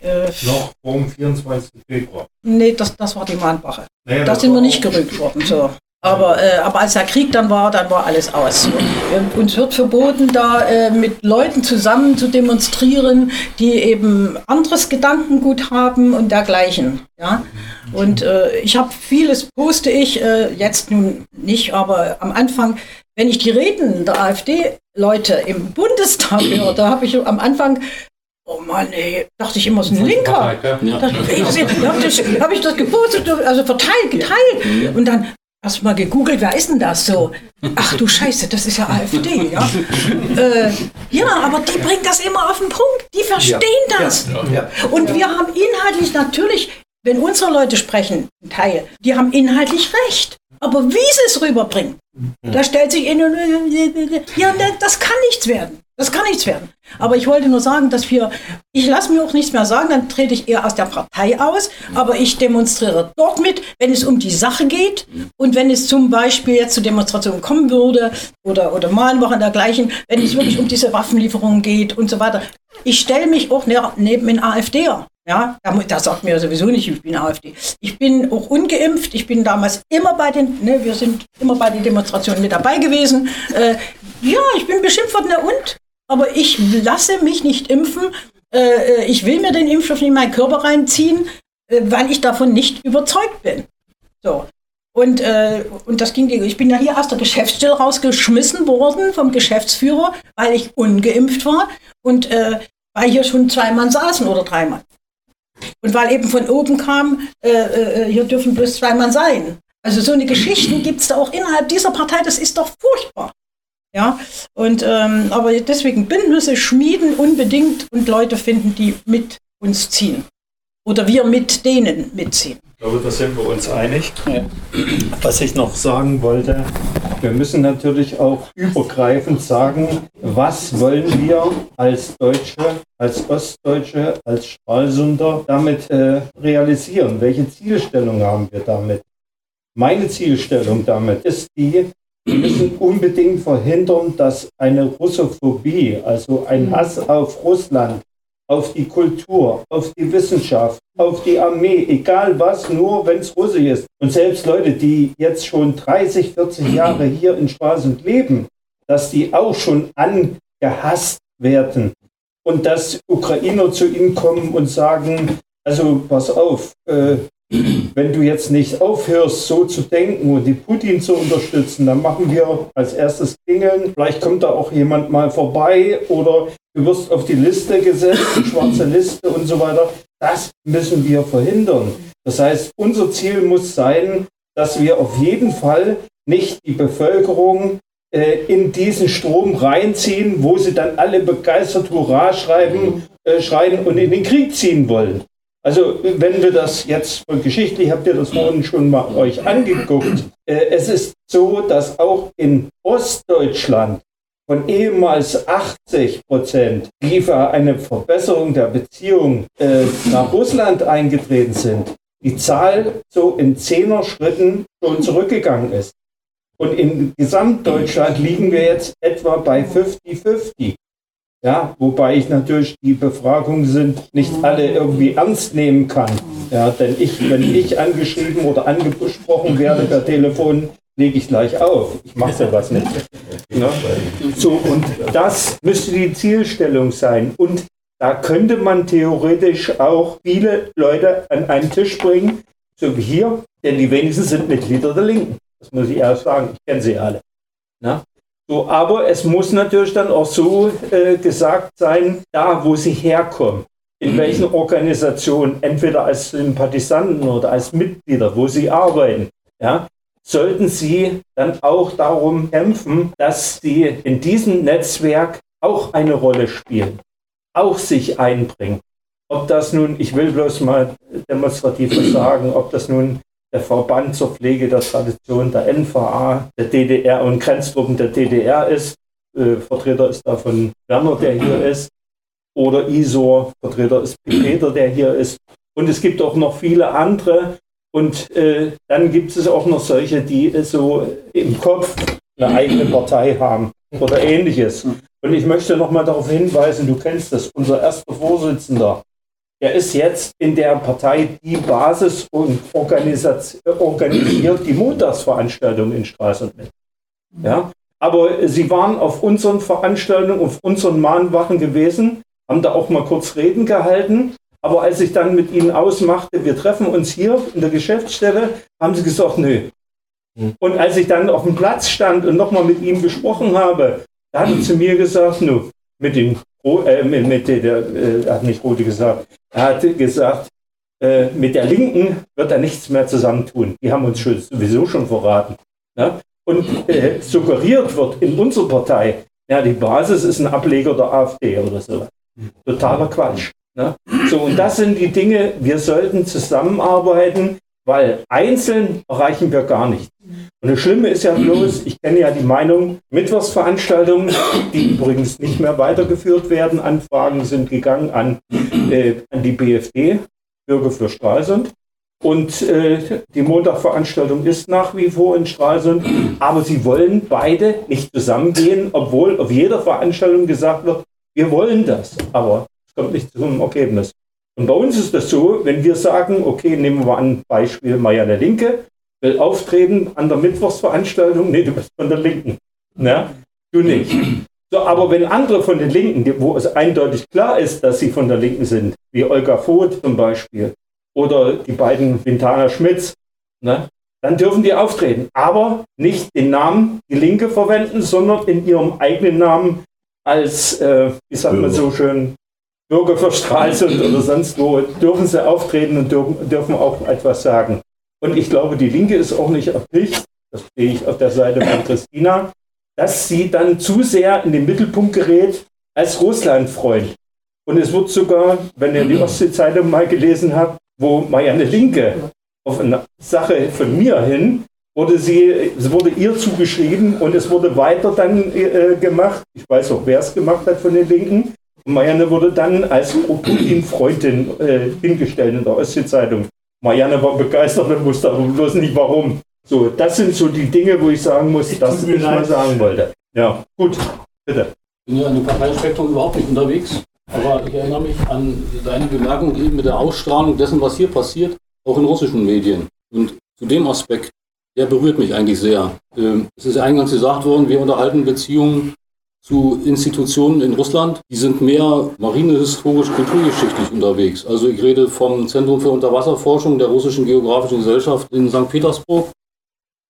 äh, Noch vom 24. Februar. nee, das, das war die Mahnwache. Naja, da sind wir nicht gerügt worden. So. Aber, äh, aber als der Krieg dann war, dann war alles aus. So. Ähm, Uns wird verboten, da äh, mit Leuten zusammen zu demonstrieren, die eben anderes Gedankengut haben und dergleichen. Ja? Und äh, ich habe vieles, poste ich, äh, jetzt nun nicht, aber am Anfang, wenn ich die Reden der AfD-Leute im Bundestag höre, da habe ich am Anfang Oh Mann, ey, dachte ich immer, es ist ein Linker. Ja. Da habe ich, das- hab ich das gepostet, also verteilt, geteilt. Und dann hast du mal gegoogelt, wer ist denn das so? Ach du Scheiße, das ist ja AfD, ja. (laughs) äh, ja, aber die bringen das immer auf den Punkt. Die verstehen Ja. das. Ja. Und wir haben inhaltlich natürlich, wenn unsere Leute sprechen, ein Teil, die haben inhaltlich recht. Aber wie sie es rüberbringen, da stellt sich in, ja, das kann nichts werden. Das kann nichts werden. Aber ich wollte nur sagen, dass wir, ich lasse mir auch nichts mehr sagen, dann trete ich eher aus der Partei aus, aber ich demonstriere dort mit, wenn es um die Sache geht und wenn es zum Beispiel jetzt zu Demonstrationen kommen würde oder, oder Mahnwochen und dergleichen, wenn es wirklich um diese Waffenlieferungen geht und so weiter. Ich stelle mich auch ne- neben den AfDer. Ja, da sagt mir sowieso nicht, ich bin AfD. Ich bin auch ungeimpft. Ich bin damals immer bei den, ne, wir sind immer bei den Demonstrationen mit dabei gewesen. Äh, ja, ich bin beschimpft worden, na und? Aber ich lasse mich nicht impfen. Äh, äh, ich will mir den Impfstoff in meinen Körper reinziehen, äh, weil ich davon nicht überzeugt bin. So. Und, äh, und das ging, ich bin ja hier aus der Geschäftsstelle rausgeschmissen worden vom Geschäftsführer, weil ich ungeimpft war und äh, weil hier schon zwei Mann saßen oder drei Mann. Und weil eben von oben kam, äh, hier dürfen bloß zwei Mann sein. Also so eine Geschichten gibt es da auch innerhalb dieser Partei, das ist doch furchtbar. Ja, und ähm, aber deswegen Bündnisse schmieden unbedingt und Leute finden, die mit uns ziehen. Oder wir mit denen mitziehen. Ich glaube, da sind wir uns einig. Was ich noch sagen wollte, wir müssen natürlich auch übergreifend sagen, was wollen wir als Deutsche, als Ostdeutsche, als Stralsunder damit äh, realisieren? Welche Zielstellung haben wir damit? Meine Zielstellung damit ist die, wir müssen unbedingt verhindern, dass eine Russophobie, also ein Hass auf Russland, auf die Kultur, auf die Wissenschaft, auf die Armee, egal was, nur wenn es russisch ist. Und selbst Leute, die jetzt schon 30, 40 Jahre hier in Stralsund leben, dass die auch schon angehasst werden. Und dass Ukrainer zu ihnen kommen und sagen, also pass auf, äh, wenn du jetzt nicht aufhörst, so zu denken und die Putin zu unterstützen, dann machen wir als erstes klingeln. Vielleicht kommt da auch jemand mal vorbei oder du wirst auf die Liste gesetzt, die schwarze Liste und so weiter. Das müssen wir verhindern. Das heißt, unser Ziel muss sein, dass wir auf jeden Fall nicht die Bevölkerung äh, in diesen Strom reinziehen, wo sie dann alle begeistert Hurra schreiben, äh, schreien und in den Krieg ziehen wollen. Also wenn wir das jetzt geschichtlich, habt ihr das vorhin schon mal euch angeguckt, äh, es ist so, dass auch in Ostdeutschland von ehemals 80 Prozent, die für eine Verbesserung der Beziehung äh, nach Russland eingetreten sind, die Zahl so in zehner Schritten schon zurückgegangen ist. Und in Gesamtdeutschland liegen wir jetzt etwa bei 50-50. Ja, wobei ich natürlich die Befragungen sind nicht alle irgendwie ernst nehmen kann. Ja, denn ich, wenn ich angeschrieben oder angesprochen werde per Telefon, lege ich gleich auf. Ich mache sowas nicht. Ja? So, und das müsste die Zielstellung sein. Und da könnte man theoretisch auch viele Leute an einen Tisch bringen, so wie hier, denn die wenigsten sind Mitglieder der Linken. Das muss ich erst sagen. Ich kenne sie alle. Na? So, aber es muss natürlich dann auch so äh, gesagt sein, da wo sie herkommen, in welchen Organisationen, entweder als Sympathisanten oder als Mitglieder, wo sie arbeiten, ja, sollten sie dann auch darum kämpfen, dass sie in diesem Netzwerk auch eine Rolle spielen, auch sich einbringen. Ob das nun, ich will bloß mal demonstrativ (clears throat) sagen, ob das nun der Verband zur Pflege der Tradition der NVA, der DDR und Grenzgruppen der DDR ist. Äh, Vertreter ist davon Werner, der hier ist. Oder ISOR, Vertreter ist Peter, der hier ist. Und es gibt auch noch viele andere. Und äh, dann gibt es auch noch solche, die äh, so im Kopf eine eigene Partei haben oder ähnliches. Und ich möchte noch mal darauf hinweisen, du kennst das, unser erster Vorsitzender, er ist jetzt in der Partei die Basis und organisiert die Montagsveranstaltung in Stralsund mit. Ja? Aber sie waren auf unseren Veranstaltungen, auf unseren Mahnwachen gewesen, haben da auch mal kurz Reden gehalten. Aber als ich dann mit ihnen ausmachte, wir treffen uns hier in der Geschäftsstelle, haben sie gesagt, nö. Und als ich dann auf dem Platz stand und nochmal mit ihm gesprochen habe, da hat er zu mir gesagt, nu, mit dem, Ro- äh, mit, mit der, äh, hat nicht Rode gesagt, er hat gesagt, äh, mit der Linken wird er nichts mehr zusammentun. Die haben uns schon, sowieso schon verraten. Ne? Und äh, suggeriert wird in unserer Partei, ja, die Basis ist ein Ableger der AfD oder so. Totaler Quatsch. Ne? So, und das sind die Dinge, wir sollten zusammenarbeiten, weil einzeln erreichen wir gar nichts. Und das Schlimme ist ja bloß, ich kenne ja die Meinung, Mittwochsveranstaltungen, die übrigens nicht mehr weitergeführt werden, Anfragen sind gegangen an, äh, an die BFD, Bürger für Stralsund. Und äh, die Montagveranstaltung ist nach wie vor in Stralsund, aber sie wollen beide nicht zusammengehen, obwohl auf jeder Veranstaltung gesagt wird, wir wollen das, aber es kommt nicht zum Ergebnis. Und bei uns ist das so, wenn wir sagen, okay, nehmen wir mal ein Beispiel Marianne Linke, will auftreten an der Mittwochsveranstaltung, nee, du bist von der Linken. Ne? Du nicht. So, aber wenn andere von den Linken, die- wo es eindeutig klar ist, dass sie von der Linken sind, wie Olga Voth zum Beispiel, oder die beiden Vintana Schmitz, ne, dann dürfen die auftreten. Aber nicht den Namen die Linke verwenden, sondern in ihrem eigenen Namen als, äh, wie sagt man so schön, Bürger für Stralsund oder sonst wo, dürfen sie auftreten und dürfen, dürfen auch etwas sagen. Und ich glaube, die Linke ist auch nicht erpicht, das sehe ich auf der Seite von Christina, dass sie dann zu sehr in den Mittelpunkt gerät als Russlandfreund. Und es wird sogar, wenn ihr die Ostsee-Zeitung mal gelesen habt, wo Marianne Linke auf eine Sache von mir hin, wurde sie, es wurde ihr zugeschrieben und es wurde weiter dann äh, gemacht. Ich weiß auch, wer es gemacht hat von den Linken. Marianne wurde dann als Putin-Freundin äh, hingestellt in der Ostsee-Zeitung. Marianne war begeistert und wusste aber bloß nicht warum. So, das sind so die Dinge, wo ich sagen muss, das mir ich mal leid. sagen wollte. Ja, gut, bitte. Ich bin ja in dem Parteispektrum überhaupt nicht unterwegs, aber ich erinnere mich an deine Bemerkung eben mit der Ausstrahlung dessen, was hier passiert, auch in russischen Medien. Und zu dem Aspekt, der berührt mich eigentlich sehr. Ähm, Es ist ja eingangs gesagt worden, wir unterhalten Beziehungen zu Institutionen in Russland, die sind mehr marinehistorisch, kulturgeschichtlich unterwegs. Also ich rede vom Zentrum für Unterwasserforschung der Russischen Geografischen Gesellschaft in St. Petersburg.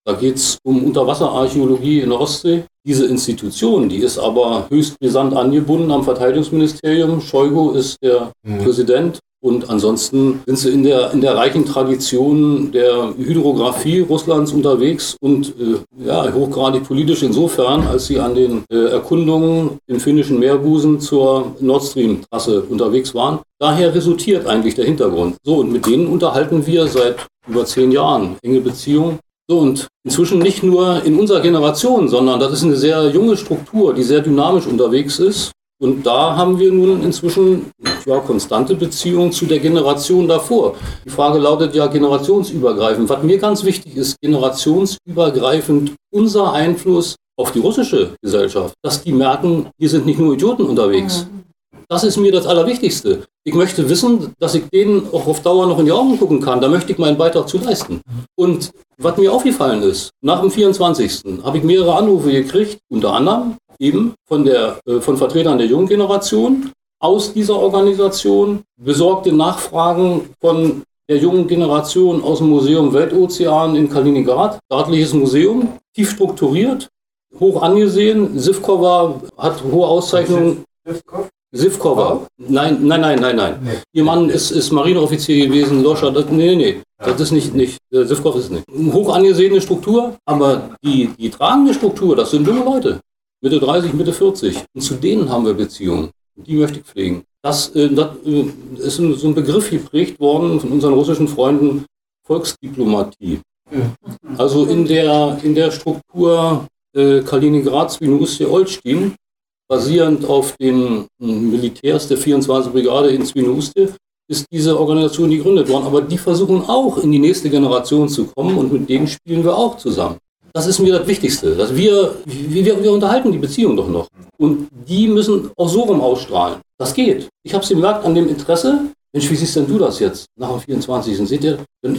Da geht es um Unterwasserarchäologie in der Ostsee. Diese Institution, die ist aber höchst brisant angebunden am Verteidigungsministerium. Shoigu ist der Präsident. Und ansonsten sind sie in der, in der reichen Tradition der Hydrographie Russlands unterwegs und äh, ja, hochgradig politisch insofern, als sie an den äh, Erkundungen im finnischen Meerbusen zur Nord Stream-Trasse unterwegs waren. Daher resultiert eigentlich der Hintergrund. So, und mit denen unterhalten wir seit über zehn Jahren enge Beziehungen. So, und inzwischen nicht nur in unserer Generation, sondern das ist eine sehr junge Struktur, die sehr dynamisch unterwegs ist. Und da haben wir nun inzwischen ja, konstante Beziehungen zu der Generation davor. Die Frage lautet ja generationsübergreifend. Was mir ganz wichtig ist, generationsübergreifend unser Einfluss auf die russische Gesellschaft, dass die merken, hier sind nicht nur Idioten unterwegs. Das ist mir das Allerwichtigste. Ich möchte wissen, dass ich denen auch auf Dauer noch in die Augen gucken kann. Da möchte ich meinen Beitrag zu leisten. Und was mir aufgefallen ist, nach dem 24. habe ich mehrere Anrufe gekriegt, unter anderem eben von, der, äh, von Vertretern der jungen Generation aus dieser Organisation, besorgte Nachfragen von der jungen Generation aus dem Museum Weltozean in Kaliningrad, staatliches Museum, tief strukturiert, hoch angesehen. Sivkova hat hohe Auszeichnungen. Sivkova. Nein, nein, nein, nein, nein. Ihr Mann ist, ist Marineoffizier gewesen, Loscher. Das, nee, nee, das ist nicht, nicht äh, Sivkov ist nicht. Hoch angesehene Struktur, aber die, die tragende Struktur, das sind junge Leute. Mitte 30, Mitte 40. Und zu denen haben wir Beziehungen. Die möchte ich pflegen. Das, äh, das äh, ist so ein Begriff geprägt worden von unseren russischen Freunden, Volksdiplomatie. Also in der, in der Struktur äh, Kaliningrad, Swinoujstie, Olsztyn, basierend auf den hm, Militärs der 24. Brigade in Swinoujstie, ist diese Organisation gegründet worden. Aber die versuchen auch in die nächste Generation zu kommen und mit denen spielen wir auch zusammen. Das ist mir das Wichtigste. Dass wir, wir, wir unterhalten die Beziehung doch noch. Und die müssen auch so rum ausstrahlen. Das geht. Ich habe es gemerkt an dem Interesse. Mensch, wie siehst denn du das jetzt nach dem 24. Seht ihr, dann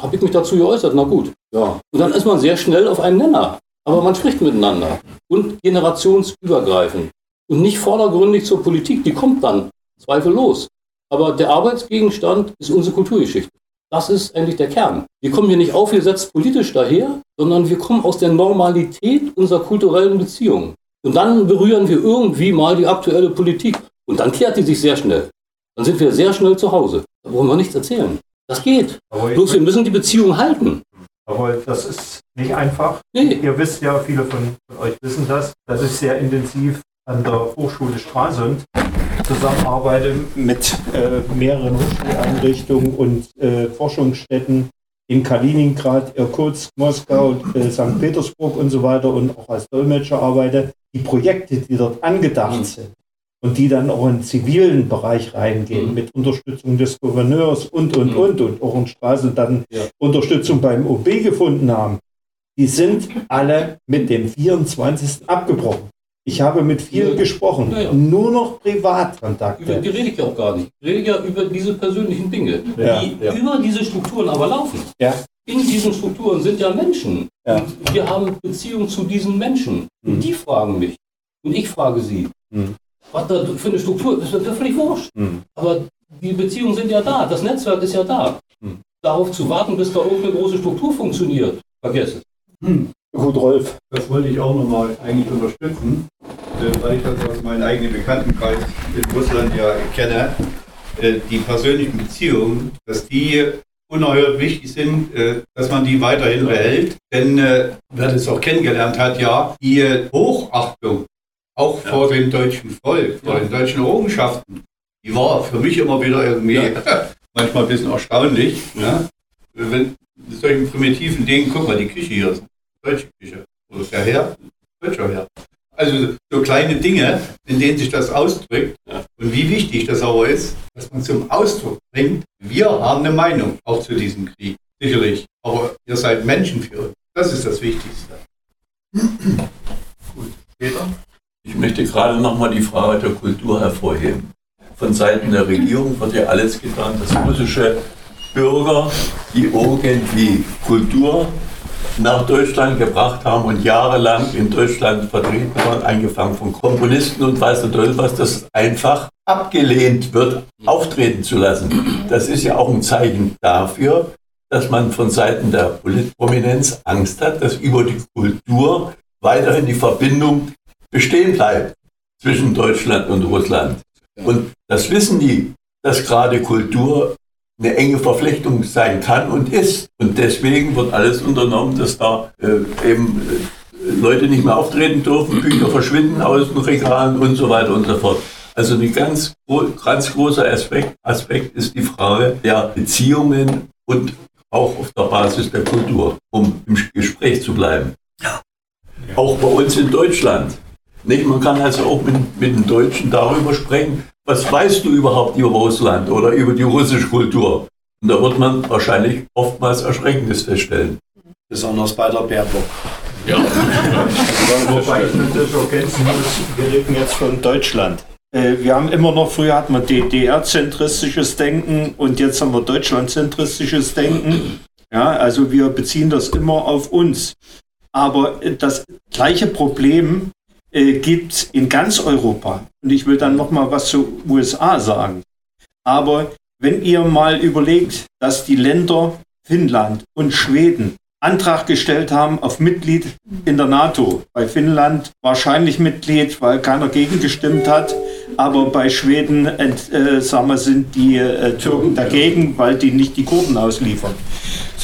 habe ich mich dazu geäußert. Na gut, ja. Und dann ist man sehr schnell auf einen Nenner. Aber man spricht miteinander. Und generationsübergreifend. Und nicht vordergründig zur Politik. Die kommt dann, zweifellos. Aber der Arbeitsgegenstand ist unsere Kulturgeschichte. Das ist eigentlich der Kern. Wir kommen hier nicht aufgesetzt politisch daher, sondern wir kommen aus der Normalität unserer kulturellen Beziehungen. Und dann berühren wir irgendwie mal die aktuelle Politik. Und dann klärt die sich sehr schnell. Dann sind wir sehr schnell zu Hause. Da brauchen wir nichts erzählen. Das geht. Bloß wir müssen die Beziehung halten. Aber das ist nicht einfach. Ihr wisst ja, viele von, von euch wissen das, dass ich sehr intensiv an der Hochschule Stralsund zusammenarbeite mit äh, mehreren Hochschuleinrichtungen und äh, Forschungsstätten in Kaliningrad, Irkutsk, Moskau, äh, St. Petersburg und so weiter und auch als Dolmetscher arbeite. Die Projekte, die dort angedacht sind und die dann auch in den zivilen Bereich reingehen, mit Unterstützung des Gouverneurs und, und, und, und auch in Straßen dann Unterstützung beim OB gefunden haben, die sind alle mit dem 24. abgebrochen. Ich habe mit vielen gesprochen. Ja, ja. Nur noch Privatkontakte. Über die rede ich auch gar nicht. Ich rede ja über diese persönlichen Dinge, Ja, die ja. über diese Strukturen aber laufen. Ja. In diesen Strukturen sind ja Menschen. Ja. Und wir haben Beziehung zu diesen Menschen. Und die fragen mich. Und ich frage sie. Mhm. Was da für eine Struktur ist, ist ja völlig wurscht. Mhm. Aber die Beziehungen sind ja da. Das Netzwerk ist ja da. Mhm. Darauf zu warten, bis da irgendeine große Struktur funktioniert, vergiss es. Gut, Rolf. Das wollte ich auch nochmal eigentlich unterstützen, äh, weil ich das aus meinem eigenen Bekanntenkreis in Russland ja kenne. Äh, Die persönlichen Beziehungen, dass die unerhört wichtig sind, äh, dass man die weiterhin behält. Denn wer das auch kennengelernt hat, ja, die Hochachtung auch vor dem deutschen Volk, vor den deutschen Errungenschaften, die war für mich immer wieder irgendwie (laughs) manchmal ein bisschen erstaunlich. Ja? Wenn mit solchen primitiven Dingen, guck mal, die Küche hier ist deutsche Küche. Oder der Herr, deutscher Herr. Also so kleine Dinge, in denen sich das ausdrückt. Und wie wichtig das aber ist, dass man zum Ausdruck bringt, wir haben eine Meinung, auch zu diesem Krieg. Sicherlich. Aber ihr seid Menschen für uns. Das ist das Wichtigste. (clears throat) Gut. Peter? Ich möchte gerade nochmal die Frage der Kultur hervorheben. Von Seiten der Regierung wird ja alles getan, dass russische Bürger, die irgendwie Kultur nach Deutschland gebracht haben und jahrelang in Deutschland vertreten waren, angefangen von Komponisten und weiß der was, das einfach abgelehnt wird, auftreten zu lassen. Das ist ja auch ein Zeichen dafür, dass man von Seiten der Politprominenz Angst hat, dass über die Kultur weiterhin die Verbindung bestehen bleibt zwischen Deutschland und Russland. Und das wissen die, dass gerade Kultur eine enge Verflechtung sein kann und ist. Und deswegen wird alles unternommen, dass da äh, eben äh, Leute nicht mehr auftreten dürfen, Bücher verschwinden aus den Regalen und so weiter und so fort. Also ein ganz, ganz großer Aspekt, Aspekt ist die Frage der Beziehungen und auch auf der Basis der Kultur, um im Gespräch zu bleiben. Auch bei uns in Deutschland. Nicht? Man kann also auch mit, mit den Deutschen darüber sprechen, was weißt du überhaupt über Russland oder über die russische Kultur? Und da wird man wahrscheinlich oftmals Erschreckendes feststellen. Besonders bei der Baerbock. Ja. (laughs) Wobei ich natürlich ergänzen muss, wir reden jetzt von Deutschland. Äh, Wir haben immer noch, früher hatten wir DDR-zentristisches Denken und jetzt haben wir Deutschland-zentristisches Denken. Ja, also wir beziehen das immer auf uns. Aber das gleiche Problem äh, gibt in ganz Europa. Und ich will dann noch mal was zu USA sagen. Aber wenn ihr mal überlegt, dass die Länder Finnland und Schweden Antrag gestellt haben auf Mitglied in der NATO. Bei Finnland wahrscheinlich Mitglied, weil keiner gegen gestimmt hat. Aber bei Schweden äh, sagen wir, sind die äh, Türken dagegen, weil die nicht die Kurden ausliefern.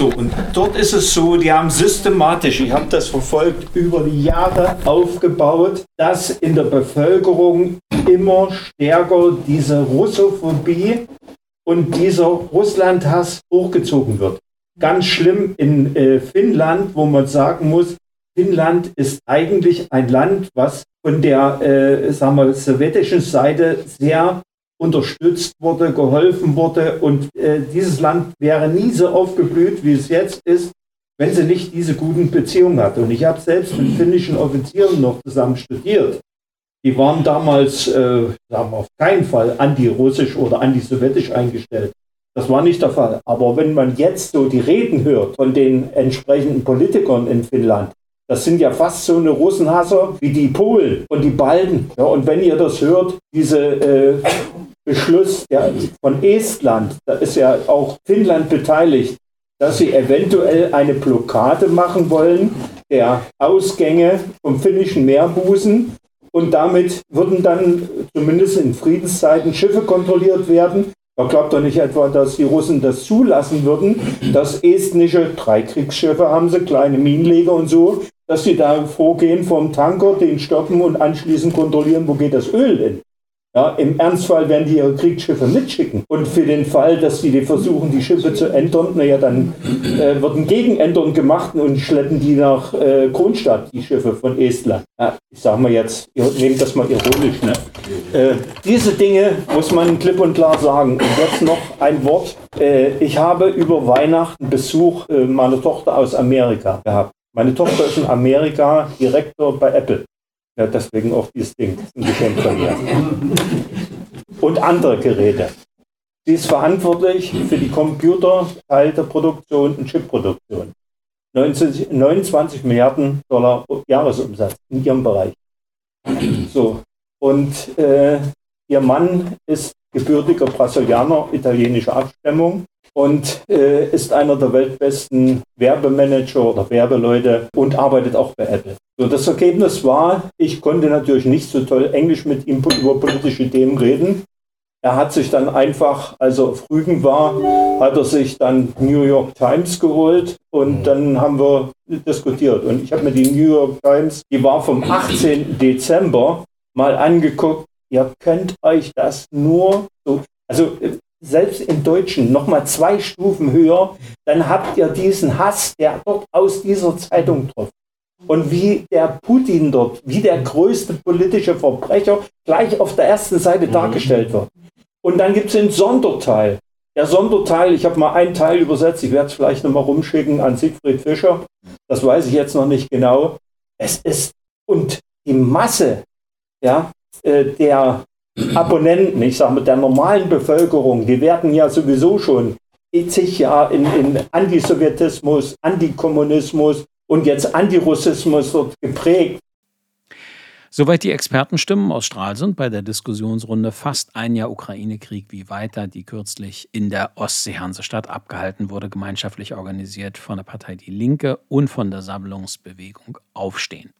So, und dort ist es so, die haben systematisch, ich habe das verfolgt, über die Jahre aufgebaut, dass in der Bevölkerung immer stärker diese Russophobie und dieser Russlandhass hochgezogen wird. Ganz schlimm in äh, Finnland, wo man sagen muss, Finnland ist eigentlich ein Land, was von der äh, sagen wir, sowjetischen Seite sehr unterstützt wurde, geholfen wurde. Und äh, dieses Land wäre nie so aufgeblüht, wie es jetzt ist, wenn sie nicht diese guten Beziehungen hatte. Und ich habe selbst mit finnischen Offizieren noch zusammen studiert. Die waren damals, äh, sagen wir, auf keinen Fall anti-russisch oder anti-sowjetisch eingestellt. Das war nicht der Fall. Aber wenn man jetzt so die Reden hört von den entsprechenden Politikern in Finnland, das sind ja fast so eine Russenhasser wie die Polen und die Balten. Ja, und wenn ihr das hört, diese äh, Beschluss der, von Estland, da ist ja auch Finnland beteiligt, dass sie eventuell eine Blockade machen wollen der Ausgänge vom finnischen Meerbusen und damit würden dann zumindest in Friedenszeiten Schiffe kontrolliert werden. Man glaubt doch nicht etwa, dass die Russen das zulassen würden, dass estnische, drei Kriegsschiffe haben sie, kleine Minenleger und so, dass sie da vorgehen vom Tanker, den stoppen und anschließend kontrollieren, wo geht das Öl hin. Ja, Im Ernstfall werden die ihre Kriegsschiffe mitschicken. Und für den Fall, dass die versuchen, die Schiffe zu entern, naja, dann äh, wird ein Gegenentern gemacht und schleppen die nach äh, Kronstadt, die Schiffe von Estland. Ja, ich sage mal jetzt, ihr nehmt das mal ironisch. Ne? Äh, diese Dinge muss man klipp und klar sagen. Und jetzt noch ein Wort. Äh, ich habe über Weihnachten Besuch äh, meiner Tochter aus Amerika gehabt. Meine Tochter ist in Amerika Direktor bei Apple. Ja, deswegen auch dieses Ding, ein Geschenk von mir. Und andere Geräte. Sie ist verantwortlich für die Computerteilproduktion und Chipproduktion. 29 Milliarden Dollar Jahresumsatz in ihrem Bereich. So. Und äh, ihr Mann ist gebürtiger Brasilianer italienischer Abstammung und äh, ist einer der weltbesten Werbemanager oder Werbeleute und arbeitet auch bei Apple. So, das Ergebnis war, ich konnte natürlich nicht so toll Englisch mit ihm über politische Themen reden. Er hat sich dann einfach, als er auf Rügen war, hat er sich dann New York Times geholt und dann haben wir diskutiert. Und ich habe mir die New York Times, die war vom 18. Dezember, mal angeguckt. Ihr könnt euch das nur so, also selbst im Deutschen noch mal zwei Stufen höher, dann habt ihr diesen Hass, der dort aus dieser Zeitung drauf. Und wie der Putin dort, wie der größte politische Verbrecher gleich auf der ersten Seite dargestellt wird. Und dann gibt es den Sonderteil. Der Sonderteil, ich habe mal einen Teil übersetzt, ich werde es vielleicht nochmal rumschicken an Siegfried Fischer. Das weiß ich jetzt noch nicht genau. Es ist, und die Masse ja, äh, der Abonnenten, ich sage mit der normalen Bevölkerung, die werden ja sowieso schon zig Jahre in, in Antisowjetismus, Antikommunismus und jetzt Antirussismus dort geprägt. Soweit die Expertenstimmen aus Stralsund bei der Diskussionsrunde Fast ein Jahr Ukraine-Krieg wie weiter, die kürzlich in der Ostsee-Hansestadt abgehalten wurde, gemeinschaftlich organisiert von der Partei Die Linke und von der Sammlungsbewegung Aufstehen.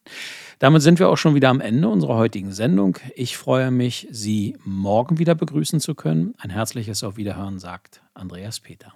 Damit sind wir auch schon wieder am Ende unserer heutigen Sendung. Ich freue mich, Sie morgen wieder begrüßen zu können. Ein herzliches Auf Wiederhören sagt Andreas Peter.